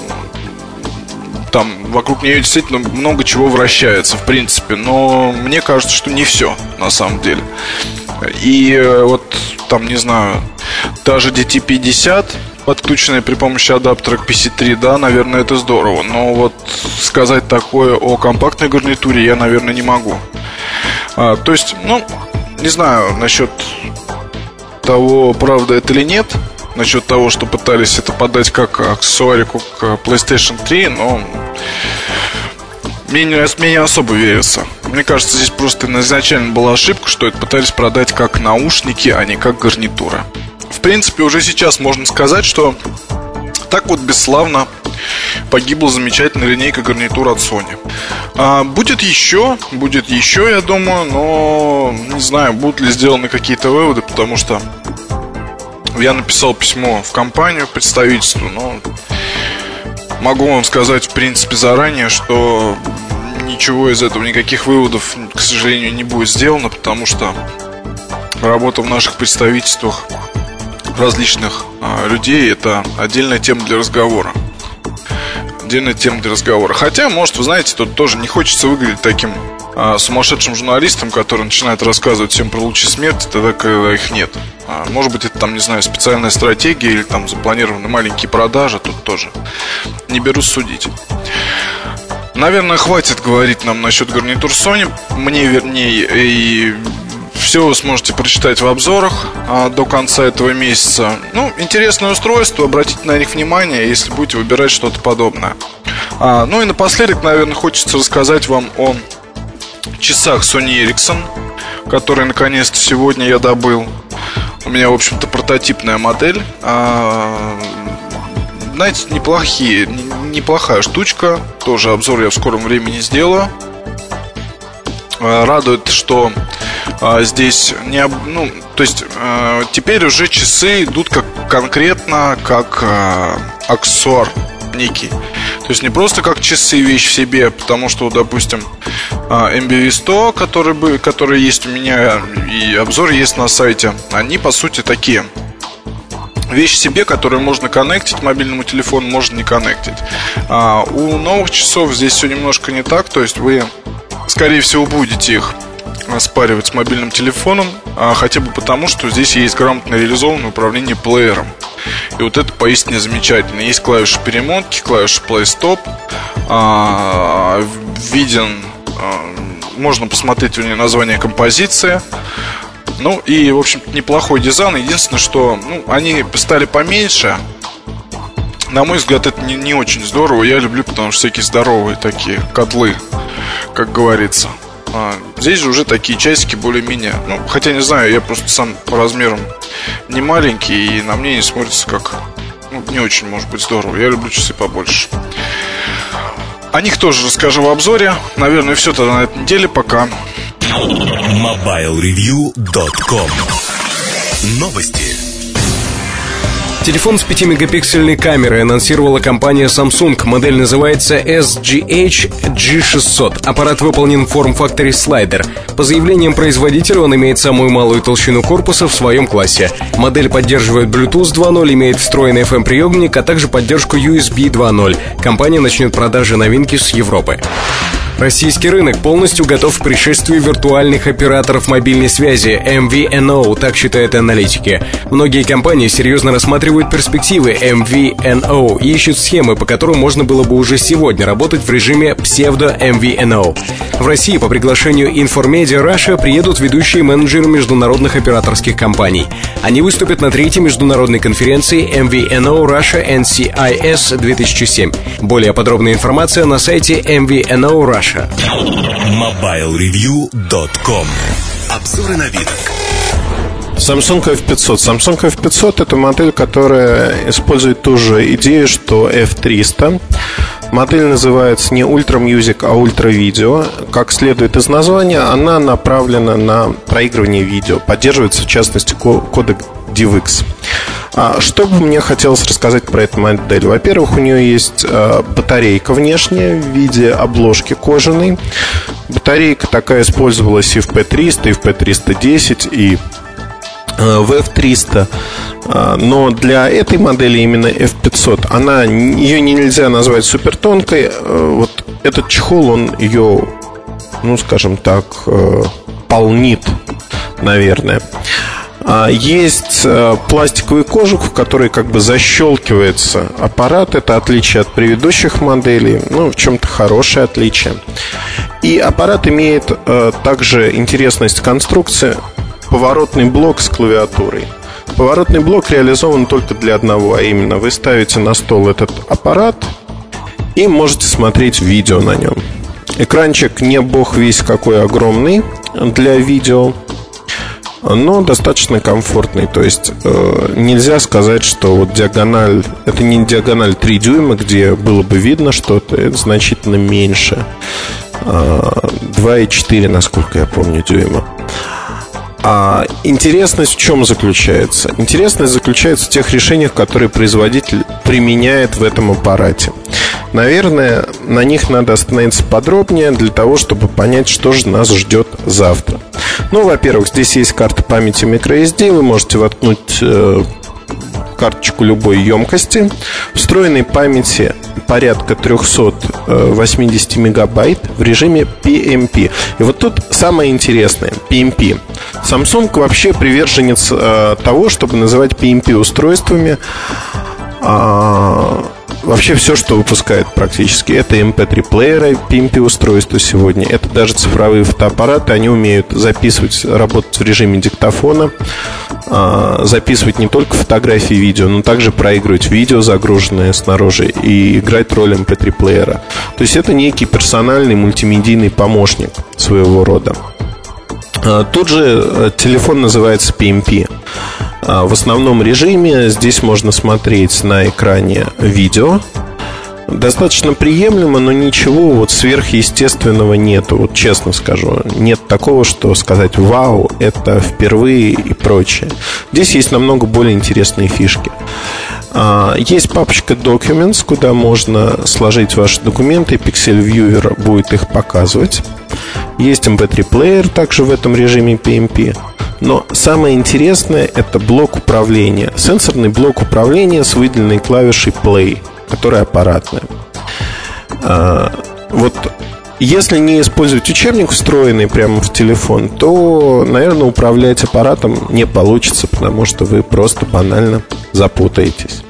там вокруг нее действительно много чего вращается, в принципе. Но мне кажется, что не все на самом деле. И э, вот там, не знаю, даже DT50 подключенная при помощи адаптера к PC3, да, наверное, это здорово. Но вот сказать такое о компактной гарнитуре я, наверное, не могу. А, то есть, ну, не знаю насчет того, правда это или нет, насчет того, что пытались это подать как аксессуарику к PlayStation 3, но мне не, мне не особо верится. Мне кажется, здесь просто изначально была ошибка, что это пытались продать как наушники, а не как гарнитура. В принципе, уже сейчас можно сказать, что так вот бесславно погибла замечательная линейка гарнитур от Sony. А, будет еще, будет еще, я думаю, но не знаю, будут ли сделаны какие-то выводы, потому что я написал письмо в компанию, представительству, но могу вам сказать, в принципе, заранее, что ничего из этого, никаких выводов, к сожалению, не будет сделано, потому что работа в наших представительствах различных а, людей это отдельная тема для разговора. Отдельная тема для разговора. Хотя, может, вы знаете, тут тоже не хочется выглядеть таким а, сумасшедшим журналистом, который начинает рассказывать всем про лучи смерти, тогда, когда их нет. А, может быть, это там, не знаю, специальная стратегия или там запланированы маленькие продажи, тут тоже. Не берусь судить. Наверное, хватит говорить нам насчет гарнитур Sony. Мне, вернее, и все вы сможете прочитать в обзорах а, до конца этого месяца. Ну, интересное устройство, обратите на них внимание, если будете выбирать что-то подобное. А, ну и напоследок, наверное, хочется рассказать вам о часах Sony Ericsson, которые наконец-то сегодня я добыл. У меня, в общем-то, прототипная модель. А, знаете, неплохие, неплохая штучка. Тоже обзор я в скором времени сделаю. А, радует, что а, здесь не ну, то есть а, теперь уже часы идут как конкретно как а, аксессуар некий. То есть не просто как часы вещь в себе, потому что, допустим, MBV100, который, который есть у меня, и обзор есть на сайте, они по сути такие вещь себе, которую можно коннектить мобильному телефону, можно не коннектить. А у новых часов здесь все немножко не так, то есть вы, скорее всего, будете их спаривать с мобильным телефоном, а хотя бы потому, что здесь есть грамотно реализованное управление плеером. И вот это поистине замечательно. Есть клавиши перемотки, клавиши play stop, а, виден, а, можно посмотреть у нее название композиции. Ну и, в общем неплохой дизайн. Единственное, что ну, они стали поменьше. На мой взгляд, это не, не очень здорово. Я люблю, потому что всякие здоровые такие котлы, как говорится. А, здесь же уже такие часики более-менее. Ну, хотя не знаю, я просто сам по размерам не маленький, и на мне не смотрится как ну, не очень, может быть, здорово. Я люблю часы побольше. О них тоже расскажу в обзоре. Наверное, все тогда на этой неделе. Пока.
MobileReview.com Новости.
Телефон с 5-мегапиксельной камерой анонсировала компания Samsung. Модель называется SGH G600. Аппарат выполнен в форм-факторе слайдер. По заявлениям производителя, он имеет самую малую толщину корпуса в своем классе. Модель поддерживает Bluetooth 2.0, имеет встроенный FM-приемник, а также поддержку USB 2.0. Компания начнет продажи новинки с Европы. Российский рынок полностью готов к пришествию виртуальных операторов мобильной связи MVNO, так считают аналитики. Многие компании серьезно рассматривают перспективы MVNO и ищут схемы, по которым можно было бы уже сегодня работать в режиме псевдо-MVNO. В России по приглашению Informedia Russia приедут ведущие менеджеры международных операторских компаний. Они выступят на третьей международной конференции MVNO Russia NCIS 2007. Более подробная информация на сайте MVNO Russia Russia.
MobileReview.com Обзоры новинок.
Samsung F500. Samsung F500 это модель, которая использует ту же идею, что F300. Модель называется не Ultra Music, а Ultra Video. Как следует из названия, она направлена на проигрывание видео. Поддерживается, в частности, кодек DivX. А что бы мне хотелось рассказать про эту модель? Во-первых, у нее есть а, батарейка внешняя в виде обложки кожаной. Батарейка такая использовалась и в P300, и в P310, и в F300 но для этой модели именно F500 она ее нельзя назвать супертонкой вот этот чехол он ее ну скажем так полнит наверное есть э, пластиковый кожух, в который как бы защелкивается аппарат. Это отличие от предыдущих моделей. Ну, в чем-то хорошее отличие. И аппарат имеет э, также интересность конструкции. Поворотный блок с клавиатурой. Поворотный блок реализован только для одного, а именно вы ставите на стол этот аппарат и можете смотреть видео на нем. Экранчик не бог весь какой огромный для видео но достаточно комфортный. То есть э, нельзя сказать, что вот диагональ это не диагональ 3 дюйма, где было бы видно что-то, это значительно меньше. Э, 2,4, насколько я помню, дюйма. А интересность в чем заключается? Интересность заключается в тех решениях, которые производитель применяет в этом аппарате. Наверное, на них надо остановиться подробнее для того, чтобы понять, что же нас ждет завтра. Ну, во-первых, здесь есть карта памяти microSD, вы можете воткнуть э, карточку любой емкости. Встроенной памяти порядка 380 мегабайт в режиме PMP. И вот тут самое интересное – PMP. Samsung вообще приверженец э, того, чтобы называть PMP устройствами э, вообще все, что выпускает практически. Это MP3 плееры, PMP устройства сегодня. Это даже цифровые фотоаппараты. Они умеют записывать, работать в режиме диктофона, а, записывать не только фотографии и видео, но также проигрывать видео, загруженное снаружи, и играть роль MP3 плеера. То есть это некий персональный мультимедийный помощник своего рода. А, тут же э, телефон называется PMP. А, в основном режиме здесь можно смотреть на экране видео. Достаточно приемлемо, но ничего вот сверхъестественного нету, вот честно скажу. Нет такого, что сказать «Вау, это впервые» и прочее. Здесь есть намного более интересные фишки. А, есть папочка Documents, куда можно сложить ваши документы, Pixel Viewer будет их показывать. Есть MP3 плеер также в этом режиме PMP. Но самое интересное это блок управления. Сенсорный блок управления с выделенной клавишей Play, которая аппаратная. Вот если не использовать учебник, встроенный прямо в телефон, то, наверное, управлять аппаратом не получится, потому что вы просто банально запутаетесь.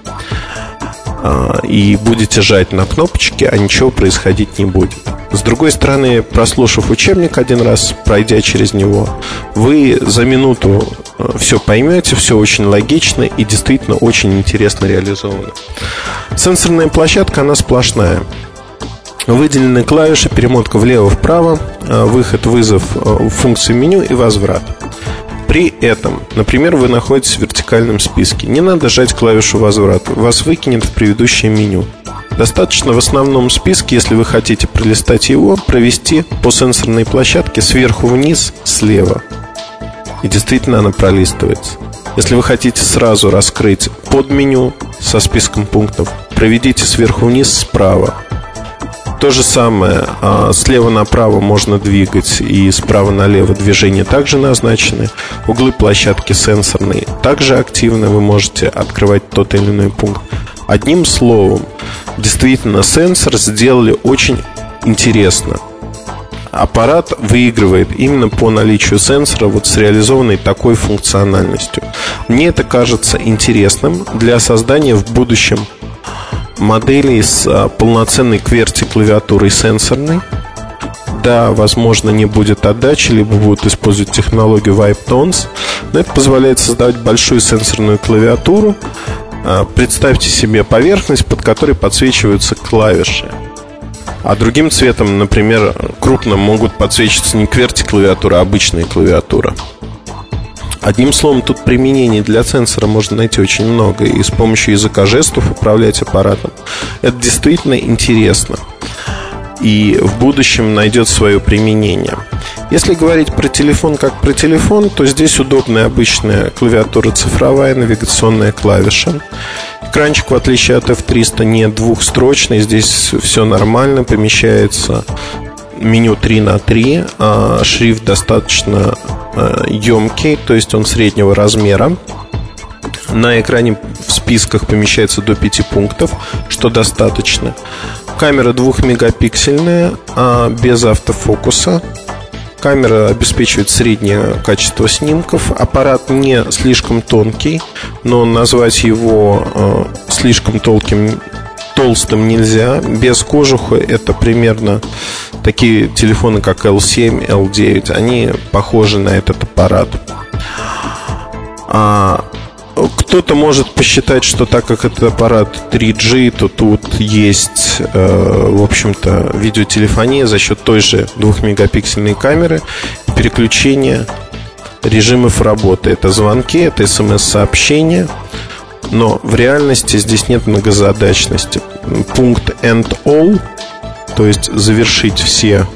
А, и будете жать на кнопочки, а ничего происходить не будет. С другой стороны, прослушав учебник один раз, пройдя через него, вы за минуту э, все поймете, все очень логично и действительно очень интересно реализовано. Сенсорная площадка, она сплошная. Выделены клавиши, перемотка влево-вправо, э, выход, вызов э, функции меню и возврат. При этом, например, вы находитесь в вертикальном списке. Не надо жать клавишу возврат. Вас выкинет в предыдущее меню. Достаточно в основном списке, если вы хотите пролистать его, провести по сенсорной площадке сверху вниз, слева. И действительно она пролистывается. Если вы хотите сразу раскрыть под меню со списком пунктов, проведите сверху вниз справа. То же самое, а, слева направо можно двигать и справа налево движения также назначены. Углы площадки сенсорные также активны, вы можете открывать тот или иной пункт. Одним словом, действительно сенсор сделали очень интересно. Аппарат выигрывает именно по наличию сенсора вот с реализованной такой функциональностью. Мне это кажется интересным для создания в будущем моделей с а, полноценной QWERTY клавиатурой сенсорной. Да, возможно, не будет отдачи, либо будут использовать технологию Vibe Tones, но это позволяет создавать большую сенсорную клавиатуру. А, представьте себе поверхность, под которой подсвечиваются клавиши. А другим цветом, например, крупным могут подсвечиваться не QWERTY клавиатура, а обычная клавиатура. Одним словом, тут применений для сенсора можно найти очень много, и с помощью языка жестов управлять аппаратом. Это действительно интересно и в будущем найдет свое применение. Если говорить про телефон как про телефон, то здесь удобная обычная клавиатура цифровая, навигационная клавиша. Экранчик, в отличие от F300, не двухстрочный, здесь все нормально, помещается меню 3 на 3, а шрифт достаточно емкий, то есть он среднего размера. На экране в списках помещается до 5 пунктов, что достаточно. Камера 2-мегапиксельная, а без автофокуса. Камера обеспечивает среднее качество снимков. Аппарат не слишком тонкий, но назвать его э, слишком толким, толстым нельзя. Без кожуха это примерно такие телефоны, как L7, L9. Они похожи на этот аппарат. А кто-то может посчитать, что так как это аппарат 3G, то тут есть, э, в общем-то, видеотелефония за счет той же 2-мегапиксельной камеры, переключения режимов работы. Это звонки, это смс-сообщения, но в реальности здесь нет многозадачности. Пункт End All, то есть завершить все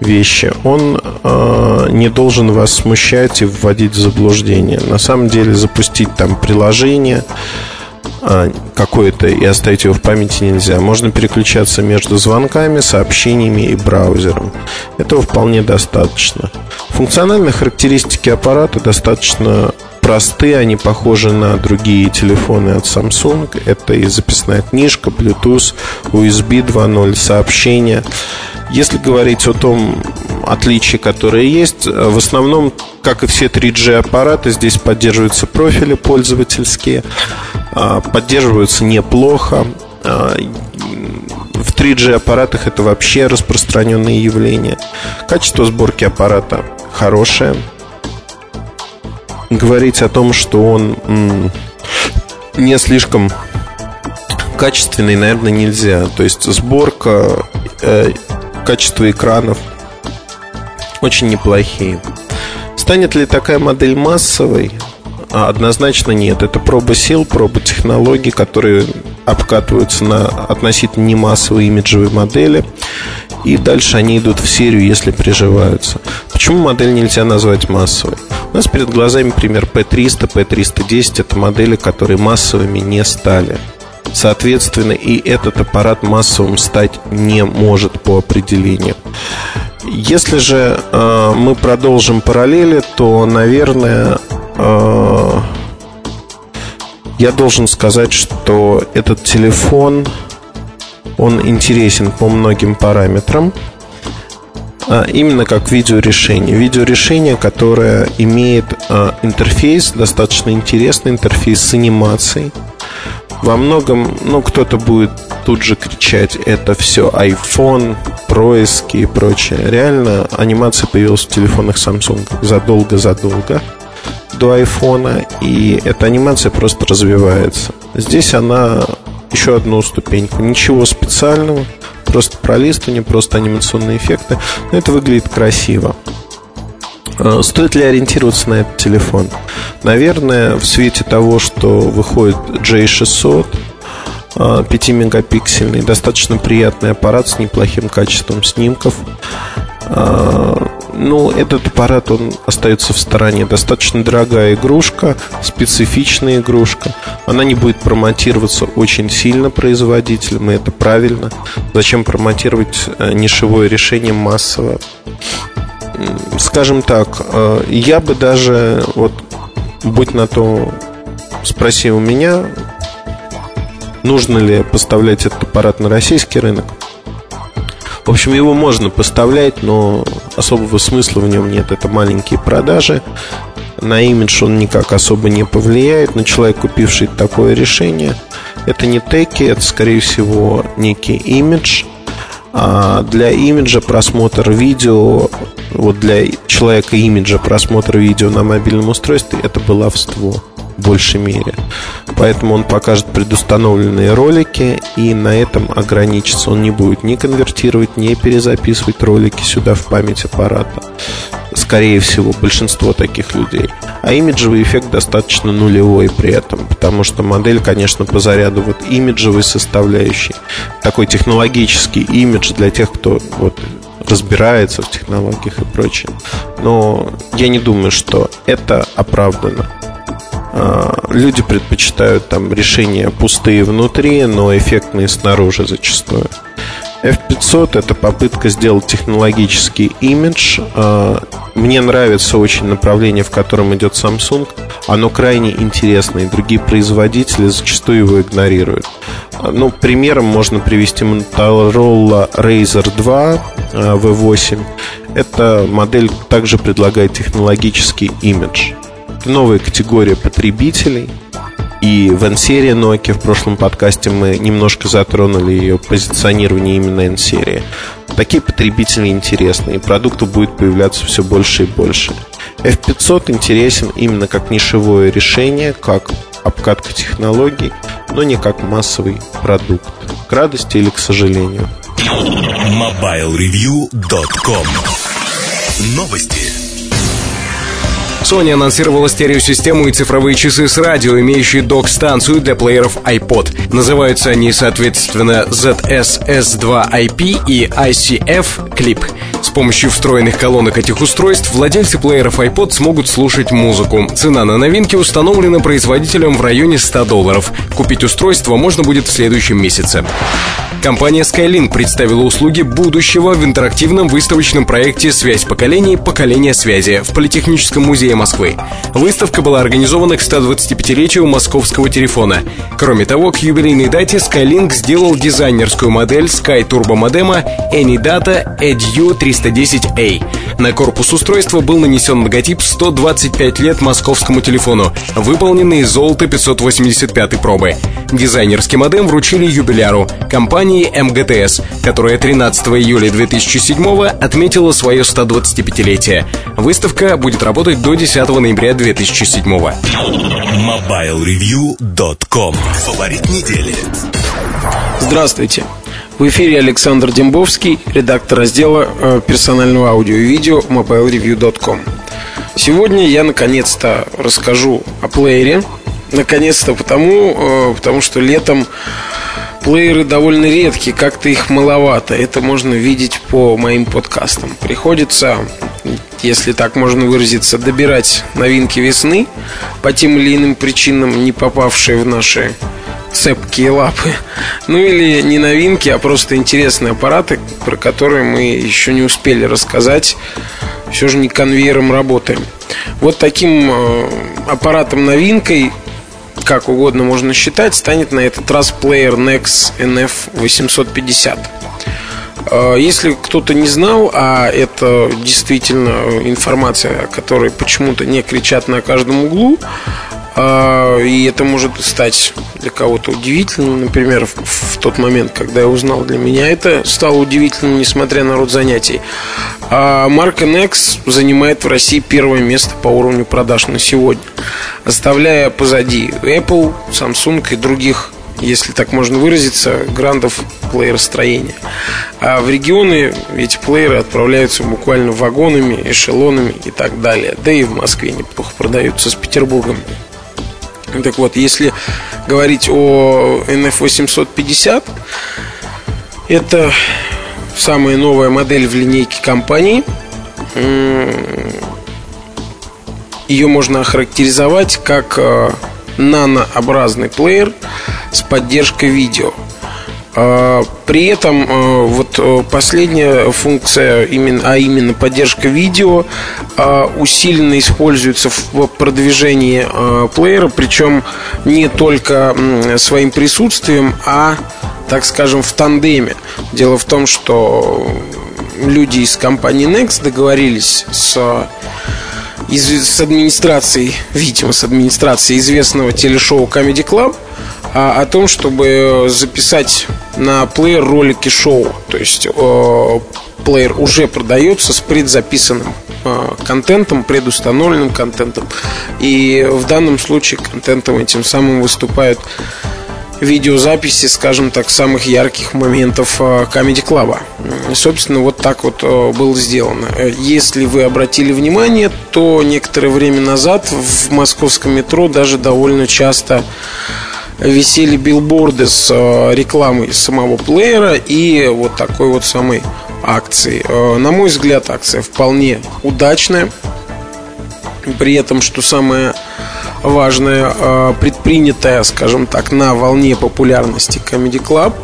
вещи, он э, не должен вас смущать и вводить в заблуждение. На самом деле запустить там приложение э, какое-то и оставить его в памяти нельзя. Можно переключаться между звонками, сообщениями и браузером. Этого вполне достаточно. Функциональные характеристики аппарата достаточно просты, они похожи на другие телефоны от Samsung. Это и записная книжка, Bluetooth, USB 2.0, сообщения. Если говорить о том отличии, которые есть, в основном, как и все 3G аппараты, здесь поддерживаются профили пользовательские, а, поддерживаются неплохо. А, в 3G аппаратах это вообще распространенное явление. Качество сборки аппарата хорошее. Говорить о том, что он не слишком качественный, наверное, нельзя. То есть сборка э, качество экранов очень неплохие. Станет ли такая модель массовой? А, однозначно нет. Это проба сил, проба технологий, которые обкатываются на относительно немассовые имиджевые модели. И дальше они идут в серию, если приживаются. Почему модель нельзя назвать массовой? У нас перед глазами пример P300, P310 Это модели, которые массовыми не стали. Соответственно, и этот аппарат массовым стать не может по определению. Если же э, мы продолжим параллели, то, наверное, э, я должен сказать, что этот телефон, он интересен по многим параметрам. А именно как видеорешение. Видеорешение, которое имеет э, интерфейс, достаточно интересный интерфейс с анимацией во многом, ну, кто-то будет тут же кричать, это все iPhone, происки и прочее. Реально, анимация появилась в телефонах Samsung задолго-задолго до iPhone, и эта анимация просто развивается. Здесь она еще одну ступеньку. Ничего специального, просто пролистывание, просто анимационные эффекты. Но это выглядит красиво. А, стоит ли ориентироваться на этот телефон? Наверное, в свете того, что выходит J600, 5-мегапиксельный, а, достаточно приятный аппарат с неплохим качеством снимков. Ну, этот аппарат, он остается в стороне. Достаточно дорогая игрушка, специфичная игрушка. Она не будет промотироваться очень сильно производителем, и это правильно. Зачем промотировать э, нишевое решение массово? скажем так, э, я бы даже, вот, будь на то, спроси у меня, нужно ли поставлять этот аппарат на российский рынок. В общем, его можно поставлять, но особого смысла в нем нет. Это маленькие продажи. На имидж он никак особо не повлияет. Но человек, купивший такое решение, это не теки, это, скорее всего, некий имидж. А для имиджа просмотр видео вот для человека имиджа просмотр видео на мобильном устройстве это баловство в большей мере. Поэтому он покажет предустановленные ролики и на этом ограничится. Он не будет ни конвертировать, ни перезаписывать ролики сюда в память аппарата. Скорее всего, большинство таких людей. А имиджевый эффект достаточно нулевой при этом, потому что модель, конечно, по заряду вот имиджевой составляющей, такой технологический имидж для тех, кто вот разбирается в технологиях и прочее. Но я не думаю, что это оправдано. А, люди предпочитают там решения пустые внутри, но эффектные снаружи зачастую. F500 это попытка сделать технологический имидж, а, мне нравится очень направление, в котором идет Samsung. Оно крайне интересное, и другие производители зачастую его игнорируют. Ну, примером можно привести Motorola Razer 2 V8. Э, Эта модель также предлагает технологический имидж. Новая категория потребителей – и в N-серии Nokia в прошлом подкасте мы немножко затронули ее позиционирование именно N-серии. Такие потребители интересны, и продуктов будет появляться все больше и больше. F500 интересен именно как нишевое решение, как обкатка технологий, но не как массовый продукт. К радости или к сожалению.
MobileReview.com Новости.
Sony анонсировала стереосистему и цифровые часы с радио, имеющие док-станцию для плееров iPod. Называются они, соответственно, ZS-S2IP и ICF Clip. С помощью встроенных колонок этих устройств владельцы плееров iPod смогут слушать музыку. Цена на новинки установлена производителем в районе 100 долларов. Купить устройство можно будет в следующем месяце. Компания Skylink представила услуги будущего в интерактивном выставочном проекте «Связь поколений. Поколение связи» в Политехническом музее Москвы. Выставка была организована к 125-летию московского телефона. Кроме того, к юбилейной дате Skylink сделал дизайнерскую модель Sky Turbo модема AnyData Edu 310A. На корпус устройства был нанесен логотип 125 лет московскому телефону, выполненный из золота 585 пробы. Дизайнерский модем вручили юбиляру компании МГТС, которая 13 июля 2007 отметила свое 125-летие. Выставка будет работать до 10 ноября 2007
MobileReview.com Фаворит недели.
Здравствуйте. В эфире Александр Дембовский, редактор раздела э, персонального аудио и видео mobilereview.com. Сегодня я наконец-то расскажу о плеере. Наконец-то потому, э, потому что летом плееры довольно редкие, как-то их маловато. Это можно видеть по моим подкастам. Приходится, если так можно выразиться, добирать новинки весны по тем или иным причинам, не попавшие в наши цепкие лапы. Ну или не новинки, а просто интересные аппараты, про которые мы еще не успели рассказать. Все же не конвейером работаем. Вот таким э, аппаратом новинкой как угодно можно считать, станет на этот раз плеер Nex NF850. Э, если кто-то не знал, а это действительно информация, о которой почему-то не кричат на каждом углу, а, и это может стать для кого-то удивительным. Например, в, тот момент, когда я узнал для меня это стало удивительным, несмотря на род занятий. А марка Nex занимает в России первое место по уровню продаж на сегодня, оставляя позади Apple, Samsung и других если так можно выразиться, грандов плееростроения. А в регионы эти плееры отправляются буквально вагонами, эшелонами и так далее. Да и в Москве неплохо продаются с Петербургом. Так вот, если говорить о NF850, это самая новая модель в линейке компании. Ее можно охарактеризовать как э, нанообразный плеер с поддержкой видео. А, при этом а, вот э, последняя функция, именно, а именно поддержка видео, а, усиленно используется в продвижении плеера, причем не только своим присутствием, а, так скажем, в тандеме. Дело в том, что люди из компании Next договорились с из, с администрацией, видимо, с администрацией известного телешоу Comedy Club – а, о том, чтобы записать на плеер ролики шоу. То есть э, плеер уже продается с предзаписанным э, контентом, предустановленным контентом. И в данном случае контентом этим самым выступают видеозаписи, скажем так, самых ярких моментов Comedy Club. Собственно, вот так вот было сделано. Если вы обратили внимание, то некоторое время назад в московском метро даже довольно часто висели билборды с э, рекламой самого плеера и вот такой вот самой акции. На мой взгляд, акция вполне удачная. При этом, что самое важное, э, предпринятое, скажем так, на волне популярности Comedy Club,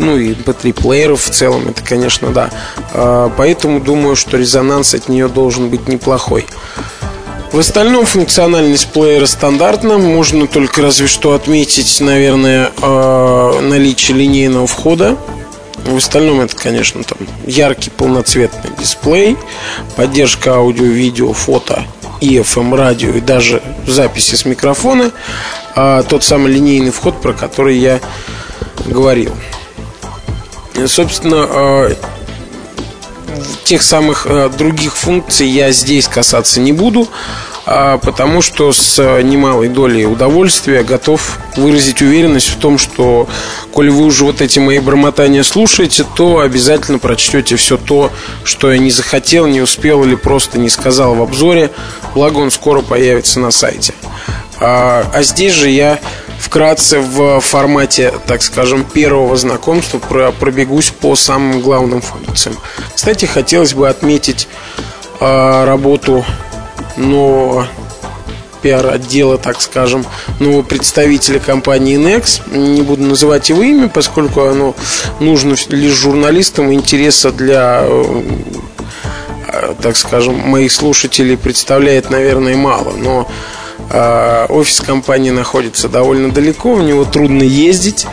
ну и MP3-плееров в целом, это, конечно, да. А, поэтому думаю, что резонанс от нее должен быть неплохой. В остальном функциональность плеера стандартна. Можно только разве что отметить, наверное, а, наличие линейного входа. В остальном это, конечно, там яркий полноцветный дисплей, поддержка аудио, видео, фото и FM радио и даже записи с микрофона, а тот самый линейный вход, про который я говорил. Собственно, а, тех самых а, других функций я здесь касаться не буду, потому что с немалой долей удовольствия готов выразить уверенность в том, что, коли вы уже вот эти мои бормотания слушаете, то обязательно прочтете все то, что я не захотел, не успел или просто не сказал в обзоре, благо он скоро появится на сайте. А, а здесь же я вкратце в формате, так скажем, первого знакомства пробегусь по самым главным функциям. Кстати, хотелось бы отметить а, работу нового пиар-отдела, так скажем, нового представителя компании Nex. Не буду называть его имя, поскольку оно нужно лишь журналистам интереса для э, так скажем, моих слушателей представляет, наверное, мало. Но э, офис компании находится довольно далеко, в него трудно ездить.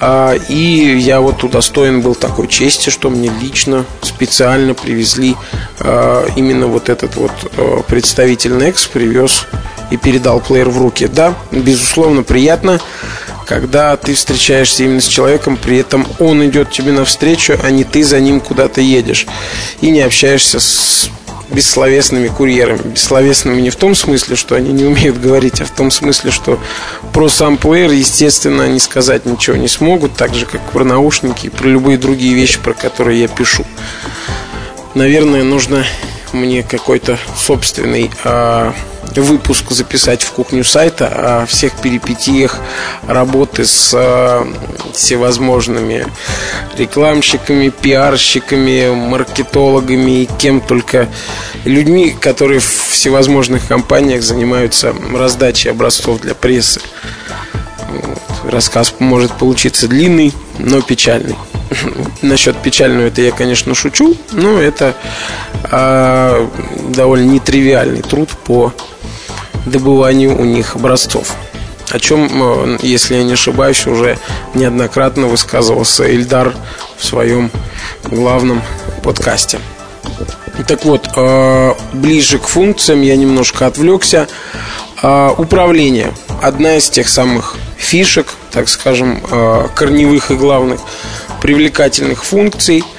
Э, и я вот удостоен был такой чести, что мне лично специально привезли э, именно вот этот вот э, представитель Nex привез и передал плеер в руки. Да, безусловно, приятно когда ты встречаешься именно с человеком, при этом он идет тебе навстречу, а не ты за ним куда-то едешь. И не общаешься с бессловесными курьерами. Бессловесными не в том смысле, что они не умеют говорить, а в том смысле, что про сам плеер, естественно, они сказать ничего не смогут, так же, как про наушники и про любые другие вещи, про которые я пишу. Наверное, нужно мне какой-то собственный э, выпуск записать в кухню сайта о всех перипетиях работы с э, всевозможными рекламщиками, пиарщиками, маркетологами и кем только людьми, которые в всевозможных компаниях занимаются раздачей образцов для прессы. Вот. Рассказ может получиться длинный, но печальный. Насчет печального это я, конечно, шучу, но это а, довольно нетривиальный труд по добыванию у них образцов. О чем, э, если я не ошибаюсь, уже неоднократно высказывался Ильдар в своем главном подкасте. Так вот, э, ближе к функциям я немножко отвлекся. Э, управление. Одна из тех самых фишек, так скажем, корневых и главных привлекательных функций –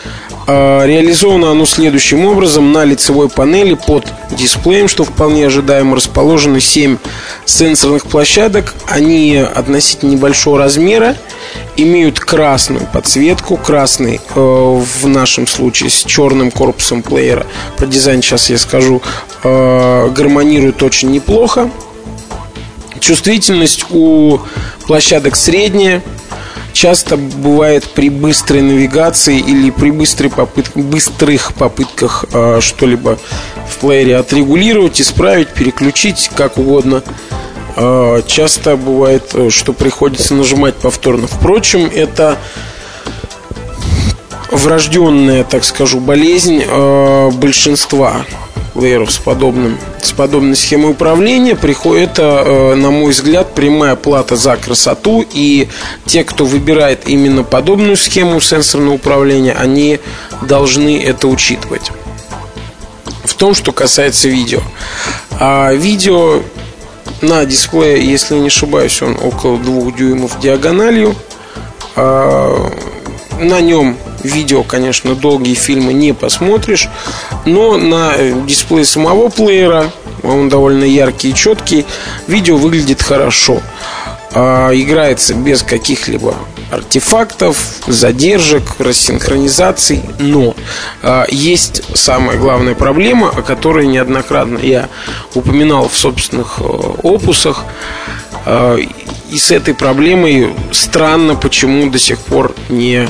реализовано оно следующим образом. На лицевой панели под дисплеем, что вполне ожидаемо, расположены 7 сенсорных площадок. Они относительно небольшого размера, имеют красную подсветку, красный э, в нашем случае с черным корпусом плеера. Про дизайн сейчас я скажу. Э, гармонирует очень неплохо. Чувствительность у площадок средняя часто бывает при быстрой навигации или при быстрой попыт... быстрых попытках э, что-либо в плеере отрегулировать, исправить, переключить, как угодно. Э, часто бывает, что приходится нажимать повторно. Впрочем, это врожденная, так скажу, болезнь э, большинства плееров с, подобным, с подобной схемой управления приходит, это, на мой взгляд, прямая плата за красоту. И те, кто выбирает именно подобную схему сенсорного управления, они должны это учитывать. В том, что касается видео. А видео на дисплее, если не ошибаюсь, он около 2 дюймов диагональю. А, на нем видео, конечно, долгие фильмы не посмотришь, но на дисплее самого плеера, он довольно яркий и четкий, видео выглядит хорошо. А, играется без каких-либо артефактов, задержек, рассинхронизаций, но а, есть самая главная проблема, о которой неоднократно я упоминал в собственных э, опусах. А, и с этой проблемой странно, почему до сих пор не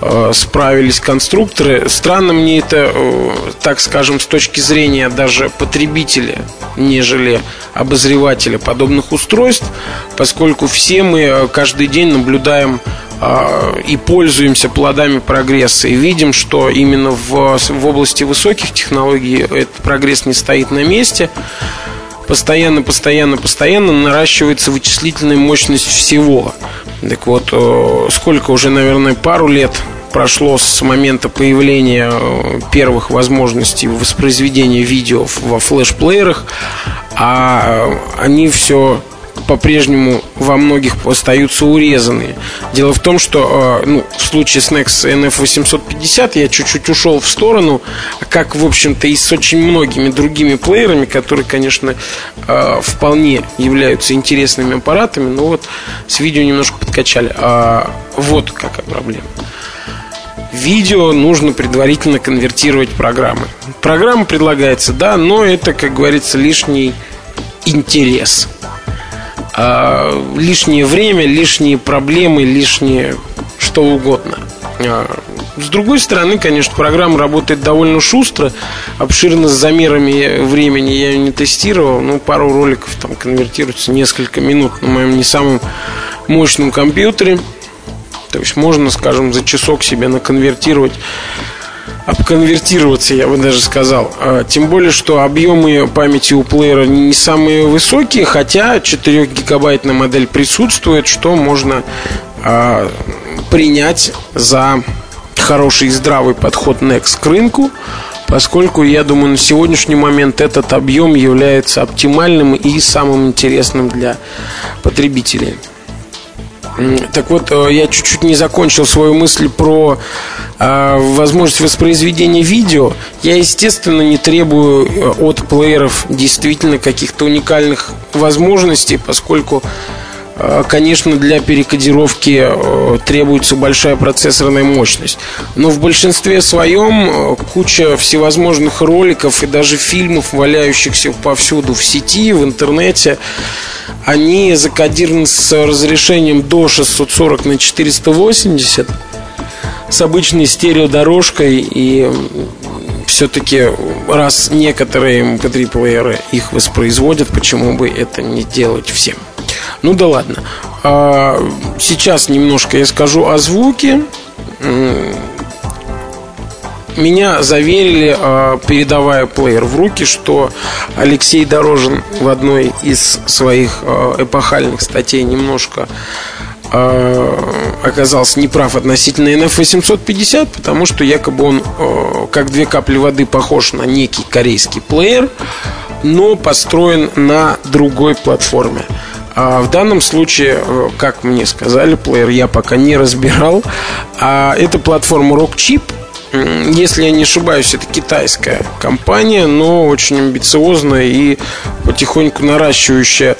э, справились конструкторы. Странно мне это, э, так скажем, с точки зрения даже потребителя, нежели обозревателя подобных устройств, поскольку все мы э, каждый день наблюдаем э, и пользуемся плодами прогресса и видим, что именно в, в области высоких технологий этот прогресс не стоит на месте постоянно, постоянно, постоянно наращивается вычислительная мощность всего. Так вот, э, сколько уже, наверное, пару лет прошло с момента появления э, первых возможностей воспроизведения видео во флеш-плеерах, а э, они все по-прежнему во многих остаются урезанные. Дело в том, что э, ну, в случае с Nex NF850 я чуть-чуть ушел в сторону, как, в общем-то, и с очень многими другими плеерами, которые, конечно, э, вполне являются интересными аппаратами, но вот с видео немножко подкачали. А вот какая проблема видео нужно предварительно конвертировать программы. Программа предлагается, да, но это, как говорится, лишний интерес а, лишнее время, лишние проблемы, лишнее что угодно. А, с другой стороны, конечно, программа работает довольно шустро, обширно с замерами времени я ее не тестировал, но пару роликов там конвертируется несколько минут на моем не самом мощном компьютере. То есть можно, скажем, за часок себе наконвертировать обконвертироваться, я бы даже сказал. А, тем более, что объемы памяти у плеера не самые высокие, хотя 4-гигабайтная модель присутствует, что можно а, принять за хороший и здравый подход Next к рынку, поскольку, я думаю, на сегодняшний момент этот объем является оптимальным и самым интересным для потребителей. Так вот, э, я чуть-чуть не закончил свою мысль про э, возможность воспроизведения видео. Я, естественно, не требую э, от плееров действительно каких-то уникальных возможностей, поскольку Конечно, для перекодировки требуется большая процессорная мощность. Но в большинстве своем куча всевозможных роликов и даже фильмов, валяющихся повсюду в сети, в интернете, они закодированы с разрешением до 640 на 480 с обычной стереодорожкой и все-таки раз некоторые MP3 плееры их воспроизводят, почему бы это не делать всем? Ну да ладно. А, сейчас немножко я скажу о звуке меня заверили, а, передавая плеер в руки, что Алексей Дорожин в одной из своих а, эпохальных статей немножко оказался неправ относительно NF850, потому что якобы он как две капли воды похож на некий корейский плеер, но построен на другой платформе. А в данном случае, как мне сказали, плеер я пока не разбирал. А это платформа Rockchip – если я не ошибаюсь, это китайская компания, но очень амбициозная и потихоньку наращивающая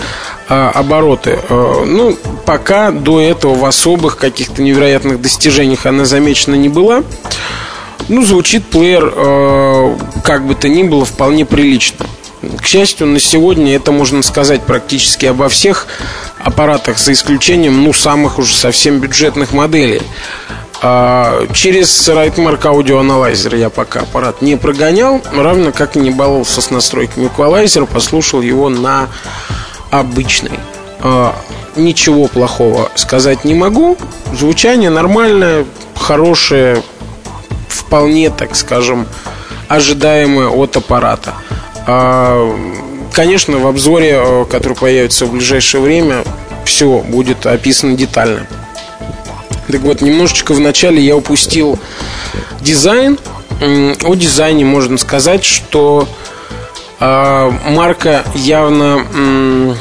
а, обороты. А, ну, пока до этого в особых каких-то невероятных достижениях она замечена не была. Ну, звучит плеер, а, как бы то ни было, вполне прилично. К счастью, на сегодня это можно сказать практически обо всех аппаратах, за исключением, ну, самых уже совсем бюджетных моделей. А, через Rightmark Audio Analyzer я пока аппарат не прогонял, равно как и не баловался с настройками эквалайзера, послушал его на обычный. А, ничего плохого сказать не могу. Звучание нормальное, хорошее, вполне, так скажем, ожидаемое от аппарата. А, конечно, в обзоре, э, который появится в ближайшее время, все будет описано детально. Так вот, немножечко вначале я упустил дизайн. О дизайне можно сказать, что э, марка явно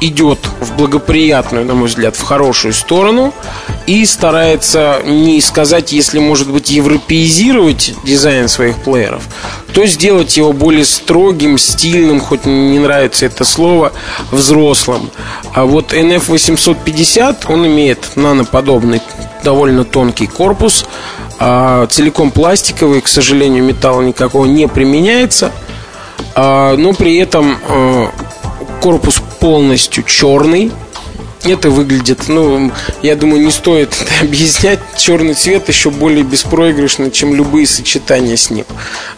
идет в благоприятную, на мой взгляд, в хорошую сторону и старается не сказать, если может быть европеизировать дизайн своих плееров, то сделать его более строгим, стильным, хоть не нравится это слово, взрослым. А вот NF850, он имеет наноподобный довольно тонкий корпус, а целиком пластиковый, к сожалению, металла никакого не применяется, а, но при этом а, корпус полностью черный. Это выглядит, ну, я думаю, не стоит это объяснять. Черный цвет еще более беспроигрышный, чем любые сочетания с ним.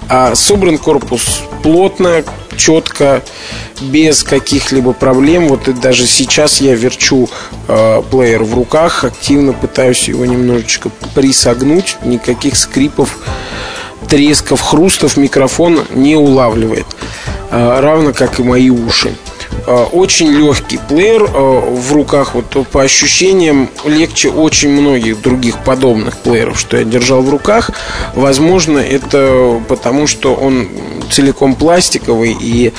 А собран корпус плотно, четко, без каких-либо проблем. Вот и даже сейчас я верчу э, плеер в руках, активно пытаюсь его немножечко присогнуть. Никаких скрипов, тресков, хрустов микрофон не улавливает. Э, равно как и мои уши. Э, очень легкий плеер э, в руках, вот по ощущениям легче очень многих других подобных плееров, что я держал в руках. Возможно, это потому, что он целиком пластиковый и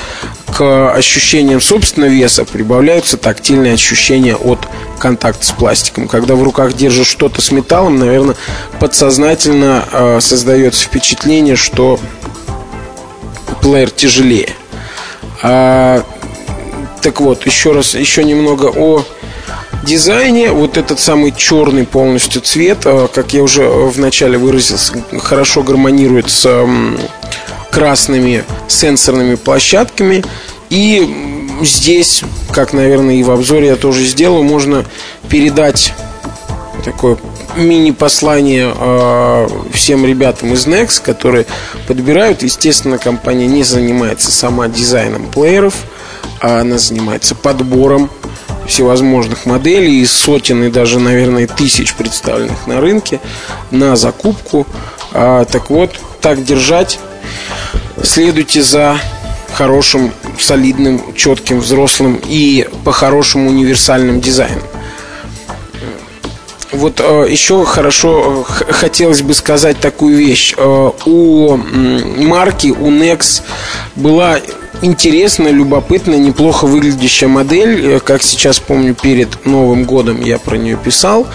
к ощущениям собственного веса прибавляются тактильные ощущения от контакта с пластиком. Когда в руках держишь что-то с металлом, наверное, подсознательно э, создается впечатление, что плеер тяжелее. Так вот, еще раз, еще немного о дизайне. Вот этот самый черный полностью цвет, э, как я уже вначале выразился, хорошо гармонирует с красными сенсорными площадками. И здесь, как, наверное, и в обзоре я тоже сделаю, можно передать такое мини-послание э, всем ребятам из Nex, которые подбирают. Естественно, компания не занимается сама дизайном плееров – а она занимается подбором всевозможных моделей из сотен и даже, наверное, тысяч представленных на рынке на закупку. А, так вот, так держать. Следуйте за хорошим, солидным, четким, взрослым и по-хорошему универсальным дизайном. Вот э, еще хорошо э, хотелось бы сказать такую вещь. Э, у марки, у Nex была интересная, любопытная, неплохо выглядящая модель. Э, как сейчас помню, перед Новым годом я про нее писал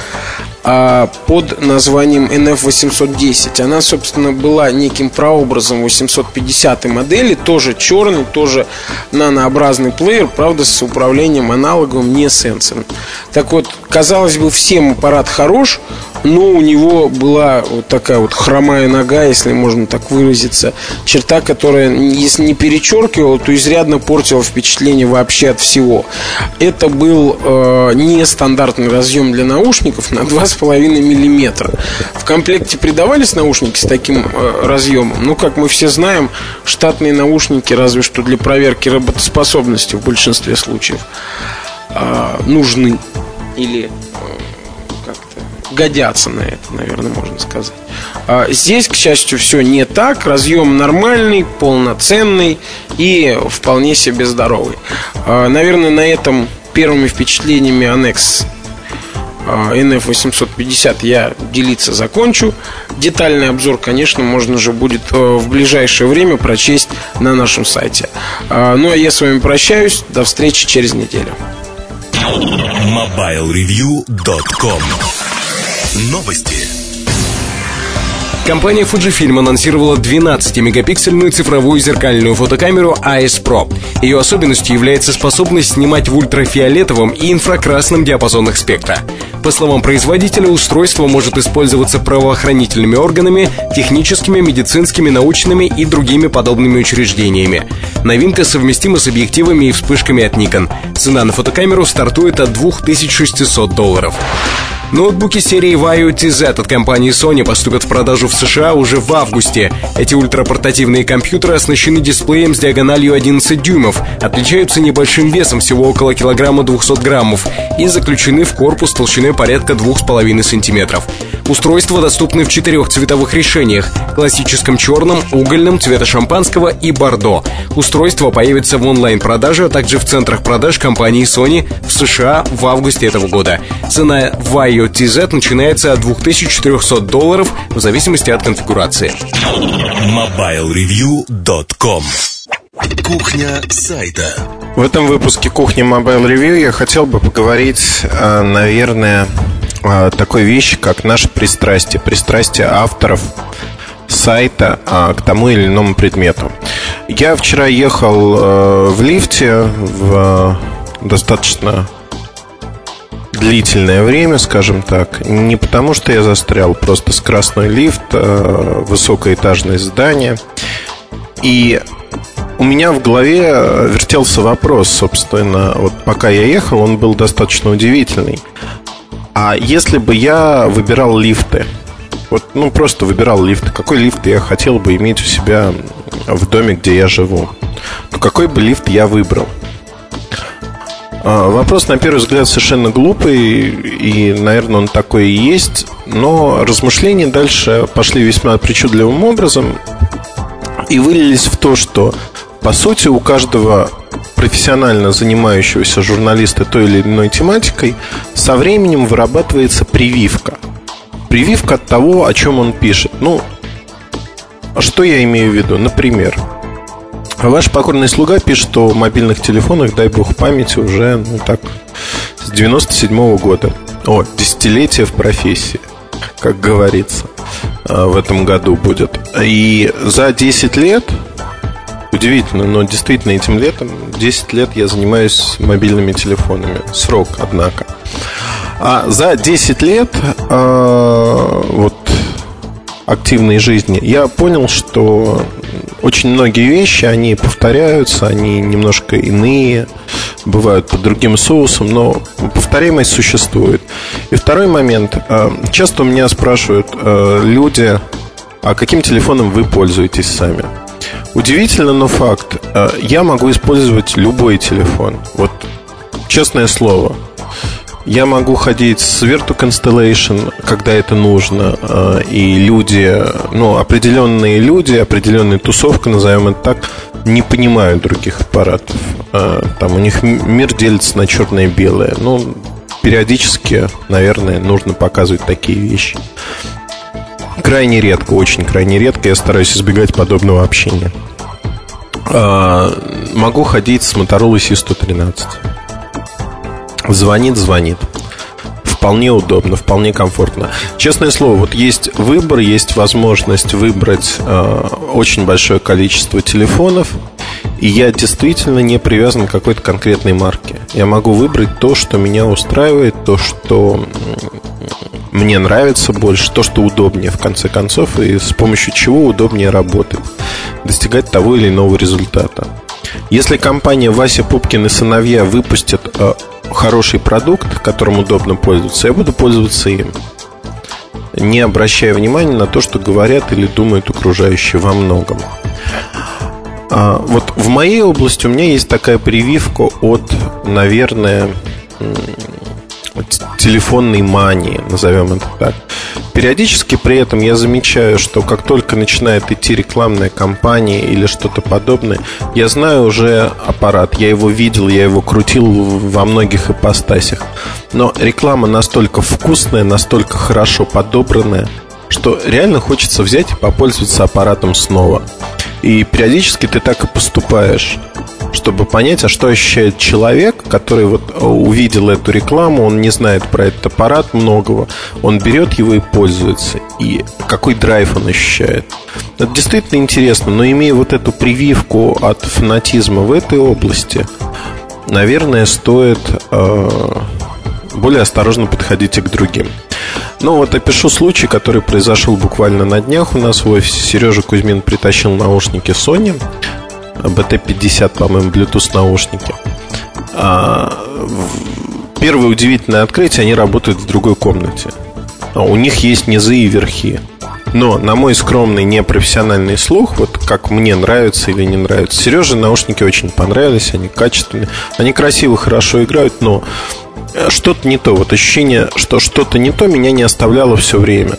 а, под названием NF810. Она, собственно, была неким прообразом 850 модели, тоже черный, тоже нанообразный плеер, правда, с управлением аналоговым, не сенсором. Так вот, казалось бы, всем аппарат хорош, но у него была вот такая вот хромая нога, если можно так выразиться, черта, которая, если не перечеркивала, то изрядно портила впечатление вообще от всего. Это был э, нестандартный разъем для наушников на 2,5 мм. В комплекте придавались наушники с таким э, разъемом, ну, как мы все знаем, штатные наушники, разве что для проверки работоспособности в большинстве случаев, э, нужны или э, годятся на это, наверное, можно сказать. А здесь, к счастью, все не так. Разъем нормальный, полноценный и вполне себе здоровый. А, наверное, на этом первыми впечатлениями Annex NF850 я делиться закончу. Детальный обзор, конечно, можно же будет э, в ближайшее время прочесть на нашем сайте. А, ну а я с вами прощаюсь. До встречи через неделю.
MobileReview.com Новости.
Компания Fujifilm анонсировала 12-мегапиксельную цифровую зеркальную фотокамеру AS Pro. Ее особенностью является способность снимать в ультрафиолетовом и инфракрасном диапазонах спектра. По словам производителя, устройство может использоваться правоохранительными органами, техническими, медицинскими, научными и другими подобными учреждениями. Новинка совместима с объективами и вспышками от Nikon. Цена на фотокамеру стартует от 2600 долларов. Ноутбуки серии Vaio TZ от компании Sony поступят в продажу в США уже в августе. Эти ультрапортативные компьютеры оснащены дисплеем с диагональю 11 дюймов, отличаются небольшим весом всего около килограмма 200 граммов и заключены в корпус толщиной порядка 2,5 сантиметров. Устройства доступны в четырех цветовых решениях – классическом черном, угольном, цвета шампанского и бордо. Устройство появится в онлайн-продаже, а также в центрах продаж компании Sony в США в августе этого года. Цена Vaio TZ начинается от 2400 долларов в зависимости от конфигурации.
MobileReview.com Кухня сайта.
В этом выпуске кухни Mobile Review я хотел бы поговорить, э, наверное, такой вещи, как наше пристрастие, пристрастие авторов сайта а, к тому или иному предмету. Я вчера ехал э, в лифте в достаточно длительное время, скажем так. Не потому, что я застрял, просто скоростной лифт, э, высокоэтажное здание. И у меня в голове вертелся вопрос, собственно, вот пока я ехал, он был достаточно удивительный. А если бы я выбирал лифты, вот, ну, просто выбирал лифт, какой лифт я хотел бы иметь у себя в доме, где я живу, то какой бы лифт я выбрал? А, вопрос, на первый взгляд, совершенно глупый, и, наверное, он такой и есть, но размышления дальше пошли весьма причудливым образом и вылились в то, что, по сути, у каждого профессионально занимающегося журналиста той или иной тематикой со временем вырабатывается прививка. Прививка от того, о чем он пишет. Ну, что я имею в виду? Например, Ваш покорный слуга пишет о мобильных телефонах, дай бог памяти, уже, ну так, с 97 -го года. О, десятилетие в профессии, как говорится, а, в этом году будет. И за 10 лет, удивительно, но действительно этим летом, 10 лет я занимаюсь мобильными телефонами. Срок, однако. А за 10 лет, э, вот активной жизни, я понял, что очень многие вещи, они повторяются, они немножко иные, бывают под другим соусом, но повторяемость существует. И второй момент. Э, часто у меня спрашивают э, люди, а каким телефоном вы пользуетесь сами? Удивительно, но факт. Э, я могу использовать любой телефон. Вот честное слово. Я могу ходить с Virtu Constellation, когда это нужно, э, и люди, ну, определенные люди, определенная тусовка, назовем это так, не понимают других аппаратов. Э, там у них мир делится на черное и белое. Ну, периодически, наверное, нужно показывать такие вещи. Крайне редко, очень крайне редко я стараюсь избегать подобного общения. Э, могу ходить с Motorola C113. Звонит, звонит. Вполне удобно, вполне комфортно. Честное слово, вот есть выбор, есть возможность выбрать э, очень большое количество телефонов, и я действительно не привязан к какой-то конкретной марке. Я могу выбрать то, что меня устраивает, то, что мне нравится больше, то, что удобнее в конце концов, и с помощью чего удобнее работать, достигать того или иного результата. Если компания Вася Пупкин и сыновья выпустит э, хороший продукт, которым удобно пользоваться, я буду пользоваться им. Не обращая внимания на то, что говорят или думают окружающие во многом. А, вот в моей области у меня есть такая прививка от, наверное, телефонной мании, назовем это так. Периодически при этом я замечаю, что как только начинает идти рекламная кампания или что-то подобное, я знаю уже аппарат, я его видел, я его крутил во многих ипостасях. Но реклама настолько вкусная, настолько хорошо подобранная, что реально хочется взять и попользоваться аппаратом снова. И периодически ты так и поступаешь чтобы понять, а что ощущает человек, который вот э, увидел эту рекламу, он не знает про этот аппарат многого, он берет его и пользуется, и какой драйв он ощущает. Это действительно интересно, но имея вот эту прививку от фанатизма в этой области, наверное, стоит э, более осторожно подходить и к другим. Ну вот опишу случай, который произошел буквально на днях у нас в офисе. Сережа Кузьмин притащил наушники Sony BT50, по-моему, Bluetooth наушники. А, первое удивительное открытие, они работают в другой комнате. А у них есть низы и верхи. Но на мой скромный непрофессиональный слух, вот как мне нравится или не нравится, Сереже наушники очень понравились, они качественные, они красиво, хорошо играют, но что-то не то. Вот ощущение, что что-то не то, меня не оставляло все время.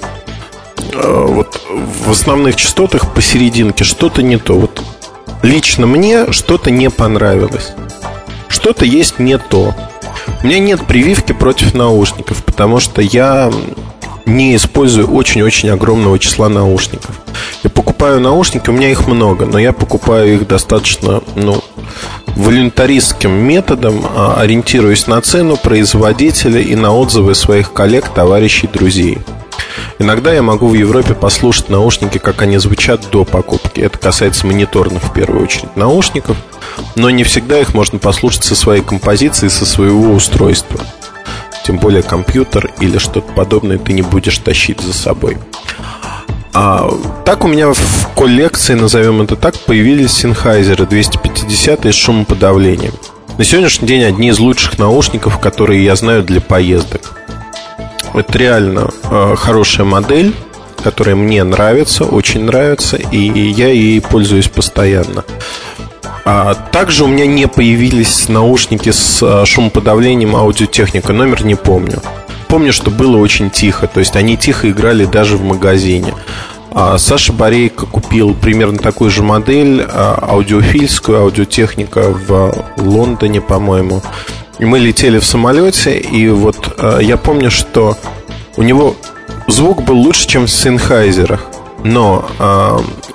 А, вот в основных частотах посерединке что-то не то. Вот лично мне что-то не понравилось. Что-то есть не то. У меня нет прививки против наушников, потому что я не использую очень-очень огромного числа наушников. Я покупаю наушники, у меня их много, но я покупаю их достаточно, ну, волюнтаристским методом, а, ориентируясь на цену производителя и на отзывы своих коллег, товарищей, друзей. Иногда я могу в Европе послушать наушники, как они звучат до покупки. Это касается мониторных в первую очередь наушников, но не всегда их можно послушать со своей композиции, со своего устройства. Тем более компьютер или что-то подобное ты не будешь тащить за собой. А, так у меня в коллекции, назовем это так, появились Sennheiser 250 с шумоподавлением. На сегодняшний день одни из лучших наушников, которые я знаю для поездок. Это реально э, хорошая модель, которая мне нравится, очень нравится, и я ей пользуюсь постоянно. А также у меня не появились наушники с э, шумоподавлением аудиотехника, номер не помню. Помню, что было очень тихо, то есть они тихо играли даже в магазине. А Саша Борейко купил примерно такую же модель, а, аудиофильскую, аудиотехника в Лондоне, по-моему. Мы летели в самолете, и вот а, я помню, что у него звук был лучше, чем в Синхайзерах, но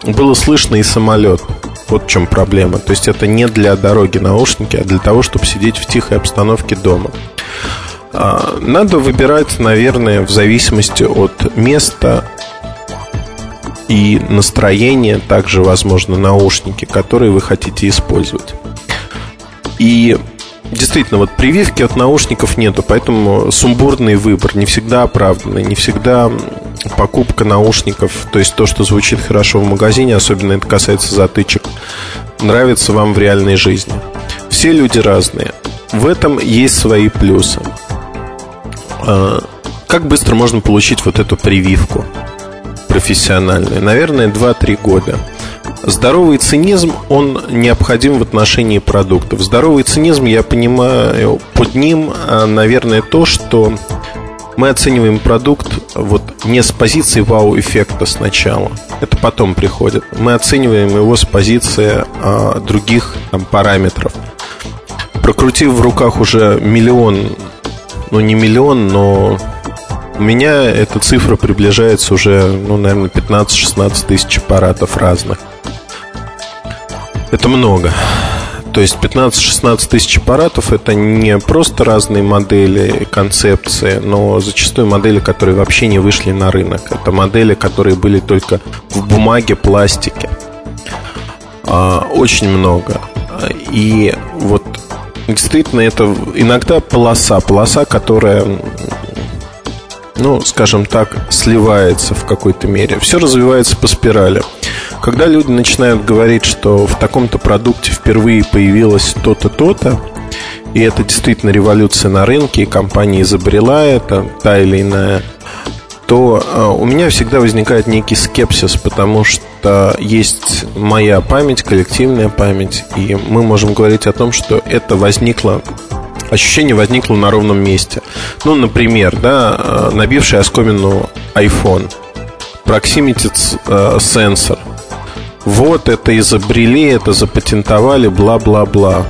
было слышно и самолет. Вот в чем проблема. То есть это не для дороги наушники, а для того, чтобы сидеть в тихой обстановке дома. Надо выбирать, наверное, в зависимости от места, и настроение, также, возможно, наушники, которые вы хотите использовать. И действительно, вот прививки от наушников нету, поэтому сумбурный выбор не всегда оправданный, не всегда покупка наушников, то есть то, что звучит хорошо в магазине, особенно это касается затычек, нравится вам в реальной жизни. Все люди разные. В этом есть свои плюсы. А, как быстро можно получить вот эту прививку? профессиональные? Наверное, 2-3 года. Здоровый цинизм, он необходим в отношении продуктов. Здоровый цинизм, я понимаю, под ним, а, наверное, то, что мы оцениваем продукт вот не с позиции вау-эффекта сначала. Это потом приходит. Мы оцениваем его с позиции а, других там, параметров. Прокрутив в руках уже миллион, ну не миллион, но у меня эта цифра приближается уже, ну, наверное, 15-16 тысяч аппаратов разных. Это много. То есть 15-16 тысяч аппаратов это не просто разные модели, концепции, но зачастую модели, которые вообще не вышли на рынок. Это модели, которые были только в бумаге, пластике. А, очень много. И вот действительно это иногда полоса, полоса, которая ну, скажем так, сливается в какой-то мере. Все развивается по спирали. Когда люди начинают говорить, что в таком-то продукте впервые появилось то-то, то-то, и это действительно революция на рынке, и компания изобрела это, та или иная, то а, у меня всегда возникает некий скепсис, потому что есть моя память, коллективная память, и мы можем говорить о том, что это возникло ощущение возникло на ровном месте. Ну, например, да, э, набивший оскомину iPhone, Proximity э, сенсор. Вот это изобрели, это запатентовали, бла-бла-бла.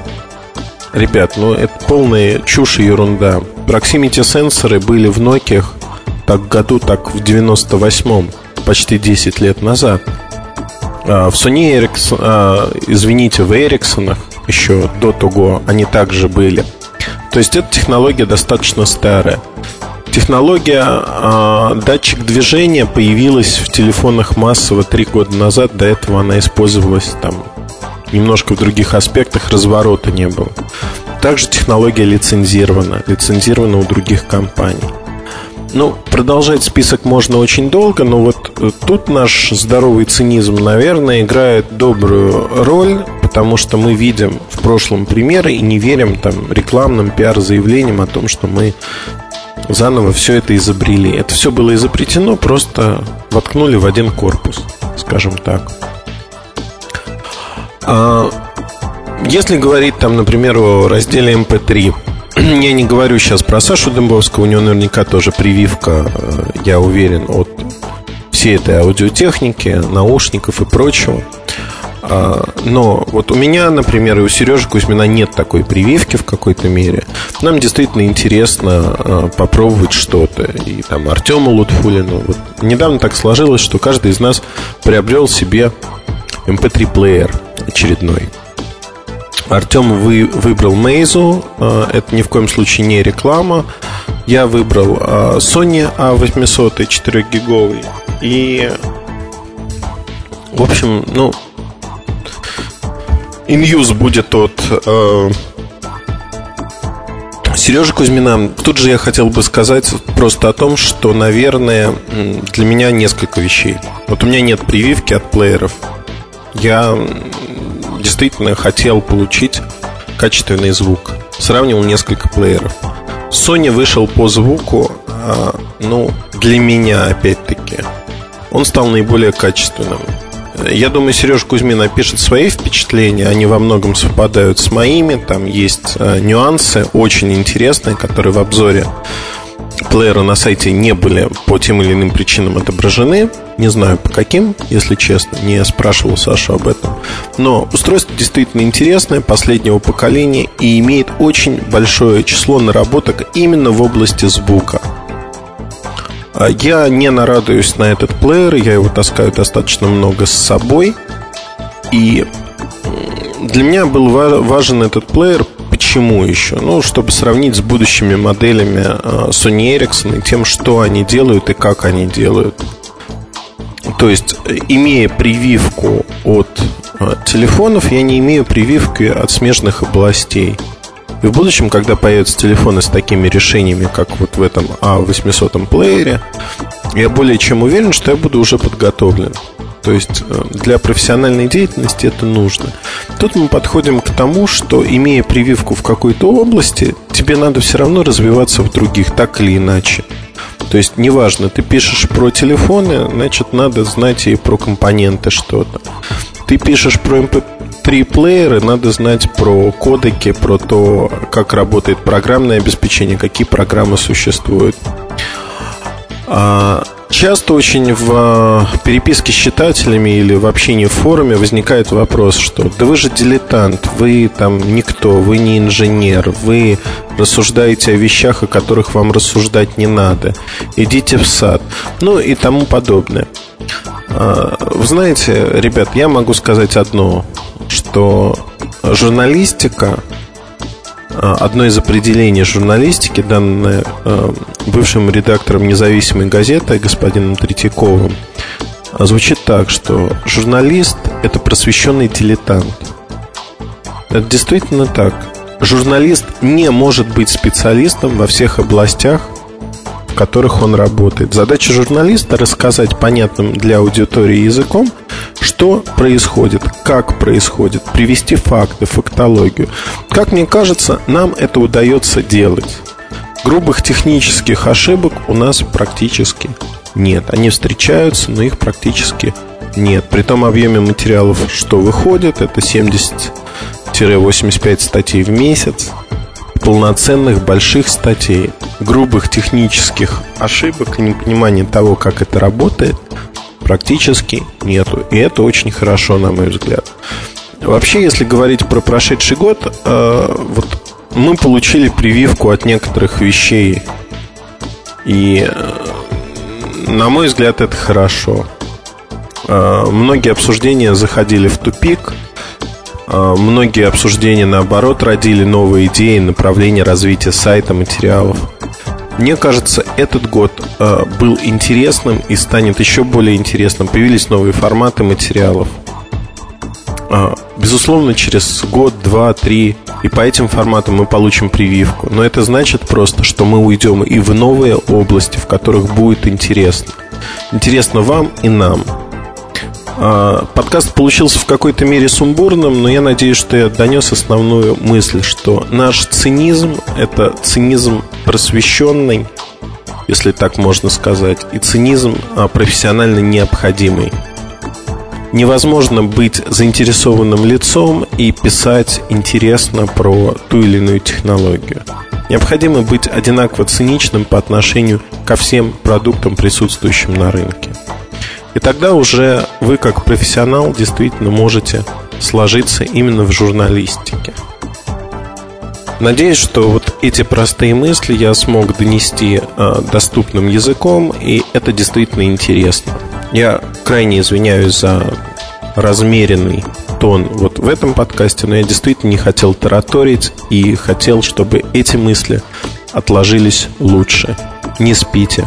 Ребят, ну это полная чушь и ерунда. Proximity сенсоры были в Nokia так году, так в 98-м, почти 10 лет назад. А в Sony Ericsson, извините, в Эриксонах еще до того они также были. То есть эта технология достаточно старая. Технология э, датчик движения появилась в телефонах массово три года назад. До этого она использовалась там немножко в других аспектах, разворота не было. Также технология лицензирована, лицензирована у других компаний. Ну, продолжать список можно очень долго, но вот э, тут наш здоровый цинизм, наверное, играет добрую роль, потому что мы видим в прошлом примеры и не верим там рекламным пиар-заявлениям о том, что мы заново все это изобрели. Это все было изобретено, просто воткнули в один корпус, скажем так. А если говорить там, например, о разделе MP3, я не говорю сейчас про Сашу Дымбовского, у него наверняка тоже прививка, э, я уверен, от всей этой аудиотехники, наушников и прочего. А, но вот у меня, например, и у Сережи Кузьмина нет такой прививки в какой-то мере. Нам действительно интересно а, попробовать что-то. И там Артему Лутфулину. Вот недавно так сложилось, что каждый из нас приобрел себе MP3-плеер эм очередной. Артем вы, выбрал Мейзу. А, это ни в коем случае не реклама. Я выбрал Sony A800 4-гиговый. И в общем, ну, иньюз будет от э, Сережа Кузьмина, тут же я хотел бы сказать просто о том, что, наверное, для меня несколько вещей. Вот у меня нет прививки от плееров. Я действительно хотел получить качественный звук. Сравнивал несколько плееров. Sony вышел по звуку, а, ну, для меня, опять-таки, он стал наиболее качественным. Я думаю, Сереж Кузьмин опишет свои впечатления. Они во многом совпадают с моими. Там есть э, нюансы очень интересные, которые в обзоре плеера на сайте не были по тем или иным причинам отображены. Не знаю по каким, если честно, не спрашивал Сашу об этом. Но устройство действительно интересное, последнего поколения и имеет очень большое число наработок именно в области звука. А я не нарадуюсь на этот плеер, я его таскаю достаточно много с собой. И для меня был важен этот плеер Почему еще? Ну, чтобы сравнить с будущими моделями а, Sony Ericsson и тем, что они делают и как они делают. То есть, имея прививку от а, телефонов, я не имею прививки от смежных областей. И в будущем, когда появятся телефоны с такими решениями, как вот в этом A800 плеере, я более чем уверен, что я буду уже подготовлен. То есть э, для профессиональной деятельности это нужно. Тут мы подходим к тому, что имея прививку в какой-то области, тебе надо все равно развиваться в других, так или иначе. То есть, неважно, ты пишешь про телефоны, значит, надо знать и про компоненты что-то. Ты пишешь про MP3-плееры, надо знать про кодеки, про то, как работает программное обеспечение, какие программы существуют. А Часто очень в а, переписке с читателями или в общении в форуме возникает вопрос, что да вы же дилетант, вы там никто, вы не инженер, вы рассуждаете о вещах, о которых вам рассуждать не надо, идите в сад, ну и тому подобное. А, вы знаете, ребят, я могу сказать одно, что журналистика а, одно из определений журналистики, данное а, бывшим редактором независимой газеты господином Третьяковым, звучит так, что журналист – это просвещенный дилетант. Это действительно так. Журналист не может быть специалистом во всех областях, которых он работает. Задача журналиста рассказать понятным для аудитории языком, что происходит, как происходит, привести факты, фактологию. Как мне кажется, нам это удается делать. Грубых технических ошибок у нас практически нет. Они встречаются, но их практически нет. При том объеме материалов, что выходит, это 70-85 статей в месяц полноценных больших статей, грубых технических ошибок, непонимания того, как это работает, практически нету. И это очень хорошо, на мой взгляд. Вообще, если говорить про прошедший год, э, вот мы получили прививку от некоторых вещей. И, э, на мой взгляд, это хорошо. Э, многие обсуждения заходили в тупик – многие обсуждения, наоборот, родили новые идеи, направления развития сайта, материалов. Мне кажется, этот год а, был интересным и станет еще более интересным. Появились новые форматы материалов. А, безусловно, через год, два, три и по этим форматам мы получим прививку. Но это значит просто, что мы уйдем и в новые области, в которых будет интересно. Интересно вам и нам. А, подкаст получился в какой-то мере сумбурным, но я надеюсь, что я донес основную мысль, что наш цинизм – это цинизм просвещенный, если так можно сказать, и цинизм а, профессионально необходимый. Невозможно быть заинтересованным лицом и писать интересно про ту или иную технологию. Необходимо быть одинаково циничным по отношению ко всем продуктам, присутствующим на рынке. И тогда уже вы, как профессионал, действительно можете сложиться именно в журналистике. Надеюсь, что вот эти простые мысли я смог донести э, доступным языком, и это действительно интересно. Я крайне извиняюсь за размеренный тон вот в этом подкасте, но я действительно не хотел тараторить и хотел, чтобы эти мысли отложились лучше. Не спите,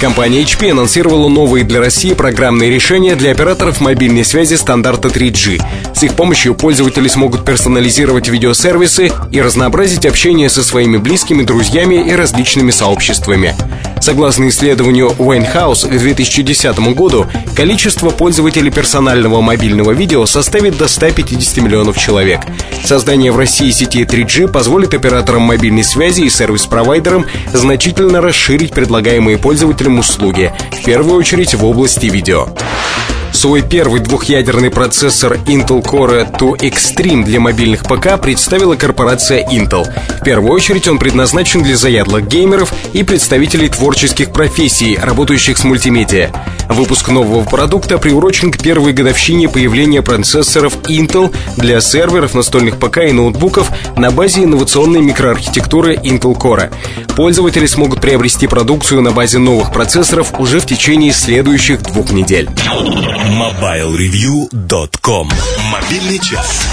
Компания HP анонсировала новые для России программные решения для операторов мобильной связи стандарта 3G. С их помощью пользователи смогут персонализировать видеосервисы и разнообразить общение со своими близкими, друзьями и различными сообществами. Согласно исследованию Winehouse к 2010 году, количество пользователей персонального мобильного видео составит до 150 миллионов человек. Создание в России сети 3G позволит операторам мобильной связи и сервис-провайдерам значительно расширить предлагаемые пользователям услуги, в первую очередь в области видео. Свой первый двухъядерный процессор Intel Core 2 Extreme для мобильных ПК представила корпорация Intel. В первую очередь он предназначен для заядлых геймеров и представителей творческих профессий, работающих с мультимедиа. Выпуск нового продукта приурочен к первой годовщине появления процессоров Intel для серверов, настольных ПК и ноутбуков на базе инновационной микроархитектуры Intel Core. Пользователи смогут приобрести продукцию на базе новых процессоров уже в течение следующих двух недель.
MobileReview.com Мобильный час.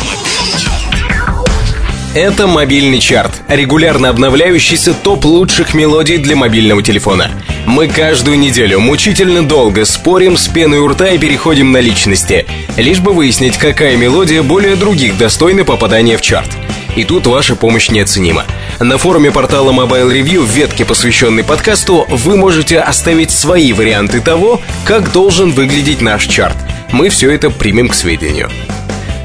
Это мобильный чарт, регулярно обновляющийся топ лучших мелодий для мобильного телефона. Мы каждую неделю мучительно долго спорим с пеной у рта и переходим на личности, лишь бы выяснить, какая мелодия более других достойна попадания в чарт. И тут ваша помощь неоценима. На форуме портала Mobile Review в ветке, посвященной подкасту, вы можете оставить свои варианты того, как должен выглядеть наш чарт. Мы все это примем к сведению.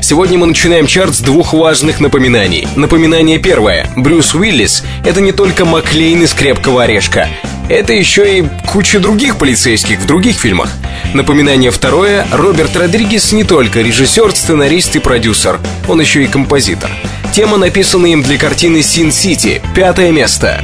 Сегодня мы начинаем чарт с двух важных напоминаний. Напоминание первое. Брюс Уиллис — это не только Маклейн из «Крепкого орешка». Это еще и куча других полицейских в других фильмах. Напоминание второе. Роберт Родригес не только режиссер, сценарист и продюсер. Он еще и композитор. Тема написана им для картины «Син Сити». Пятое место.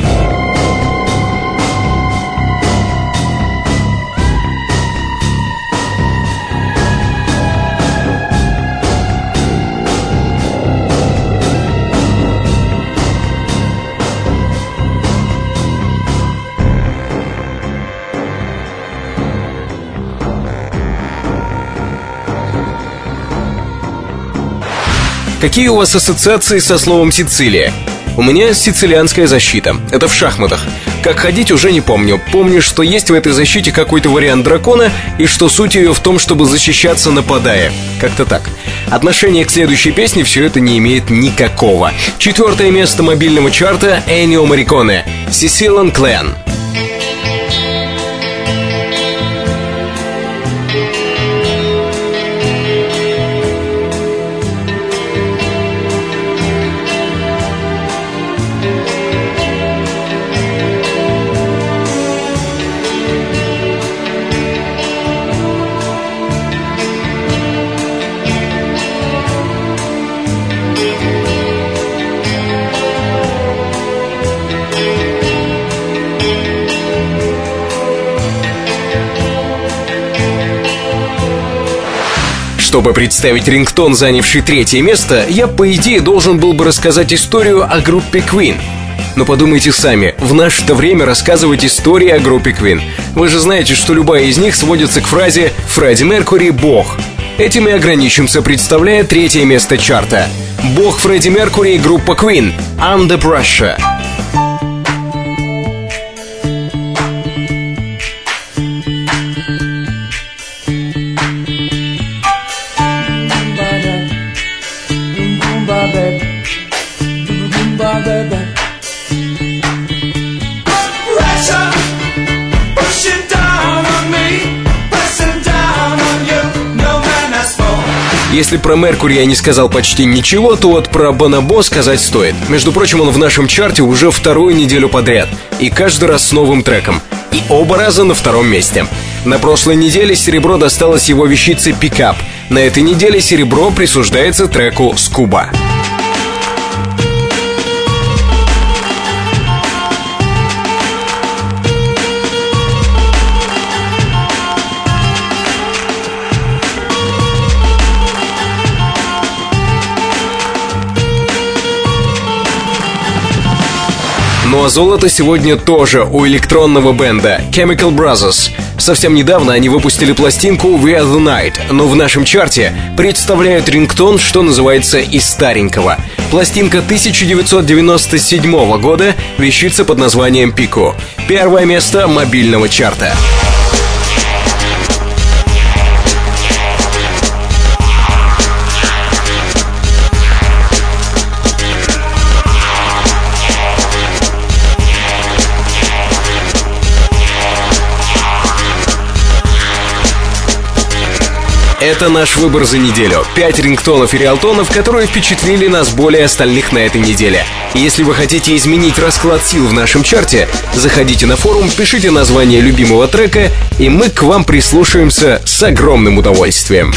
Какие у вас ассоциации со словом Сицилия? У меня сицилианская защита. Это в шахматах. Как ходить уже не помню. Помню, что есть в этой защите какой-то вариант дракона, и что суть ее в том, чтобы защищаться нападая. Как-то так. Отношение к следующей песне все это не имеет никакого. Четвертое место мобильного чарта Энио Мариконе. Сицилиан Клэн. Чтобы представить рингтон, занявший третье место, я, по идее, должен был бы рассказать историю о группе Queen. Но подумайте сами, в наше-то время рассказывать истории о группе Queen. Вы же знаете, что любая из них сводится к фразе «Фредди Меркури – бог». Этим и ограничимся, представляя третье место чарта. Бог Фредди Меркури и группа Queen «Under Pressure». Про Меркури я не сказал почти ничего, то вот про Бонобо сказать стоит. Между прочим, он в нашем чарте уже вторую неделю подряд. И каждый раз с новым треком. И оба раза на втором месте. На прошлой неделе серебро досталось его вещице «Пикап». На этой неделе серебро присуждается треку «Скуба». Ну а золото сегодня тоже у электронного бенда Chemical Brothers. Совсем недавно они выпустили пластинку We Are The Night, но в нашем чарте представляют рингтон, что называется, из старенького. Пластинка 1997 года вещится под названием «Пико». Первое место мобильного чарта. Это наш выбор за неделю. Пять рингтонов и реалтонов, которые впечатлили нас более остальных на этой неделе. Если вы хотите изменить расклад сил в нашем чарте, заходите на форум, пишите название любимого трека, и мы к вам прислушаемся с огромным удовольствием.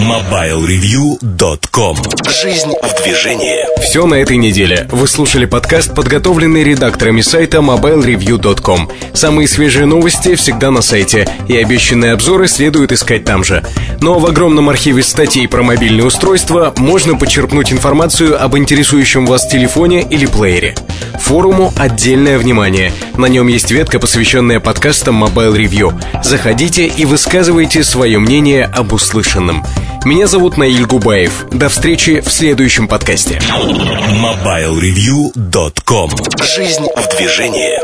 MobileReview.com Жизнь в движении.
Все на этой неделе. Вы слушали подкаст, подготовленный редакторами сайта MobileReview.com. Самые свежие новости всегда на сайте, и обещанные обзоры следует искать там же. Но в огромном архиве статей про мобильные устройства можно почерпнуть информацию об интересующем вас телефоне или плеере. Форуму отдельное внимание. На нем есть ветка, посвященная подкастам Mobile Review. Заходите и высказывайте свое мнение об услышанном. Меня зовут Наиль Губаев. До встречи в следующем подкасте.
MobileReview.com Жизнь в движении.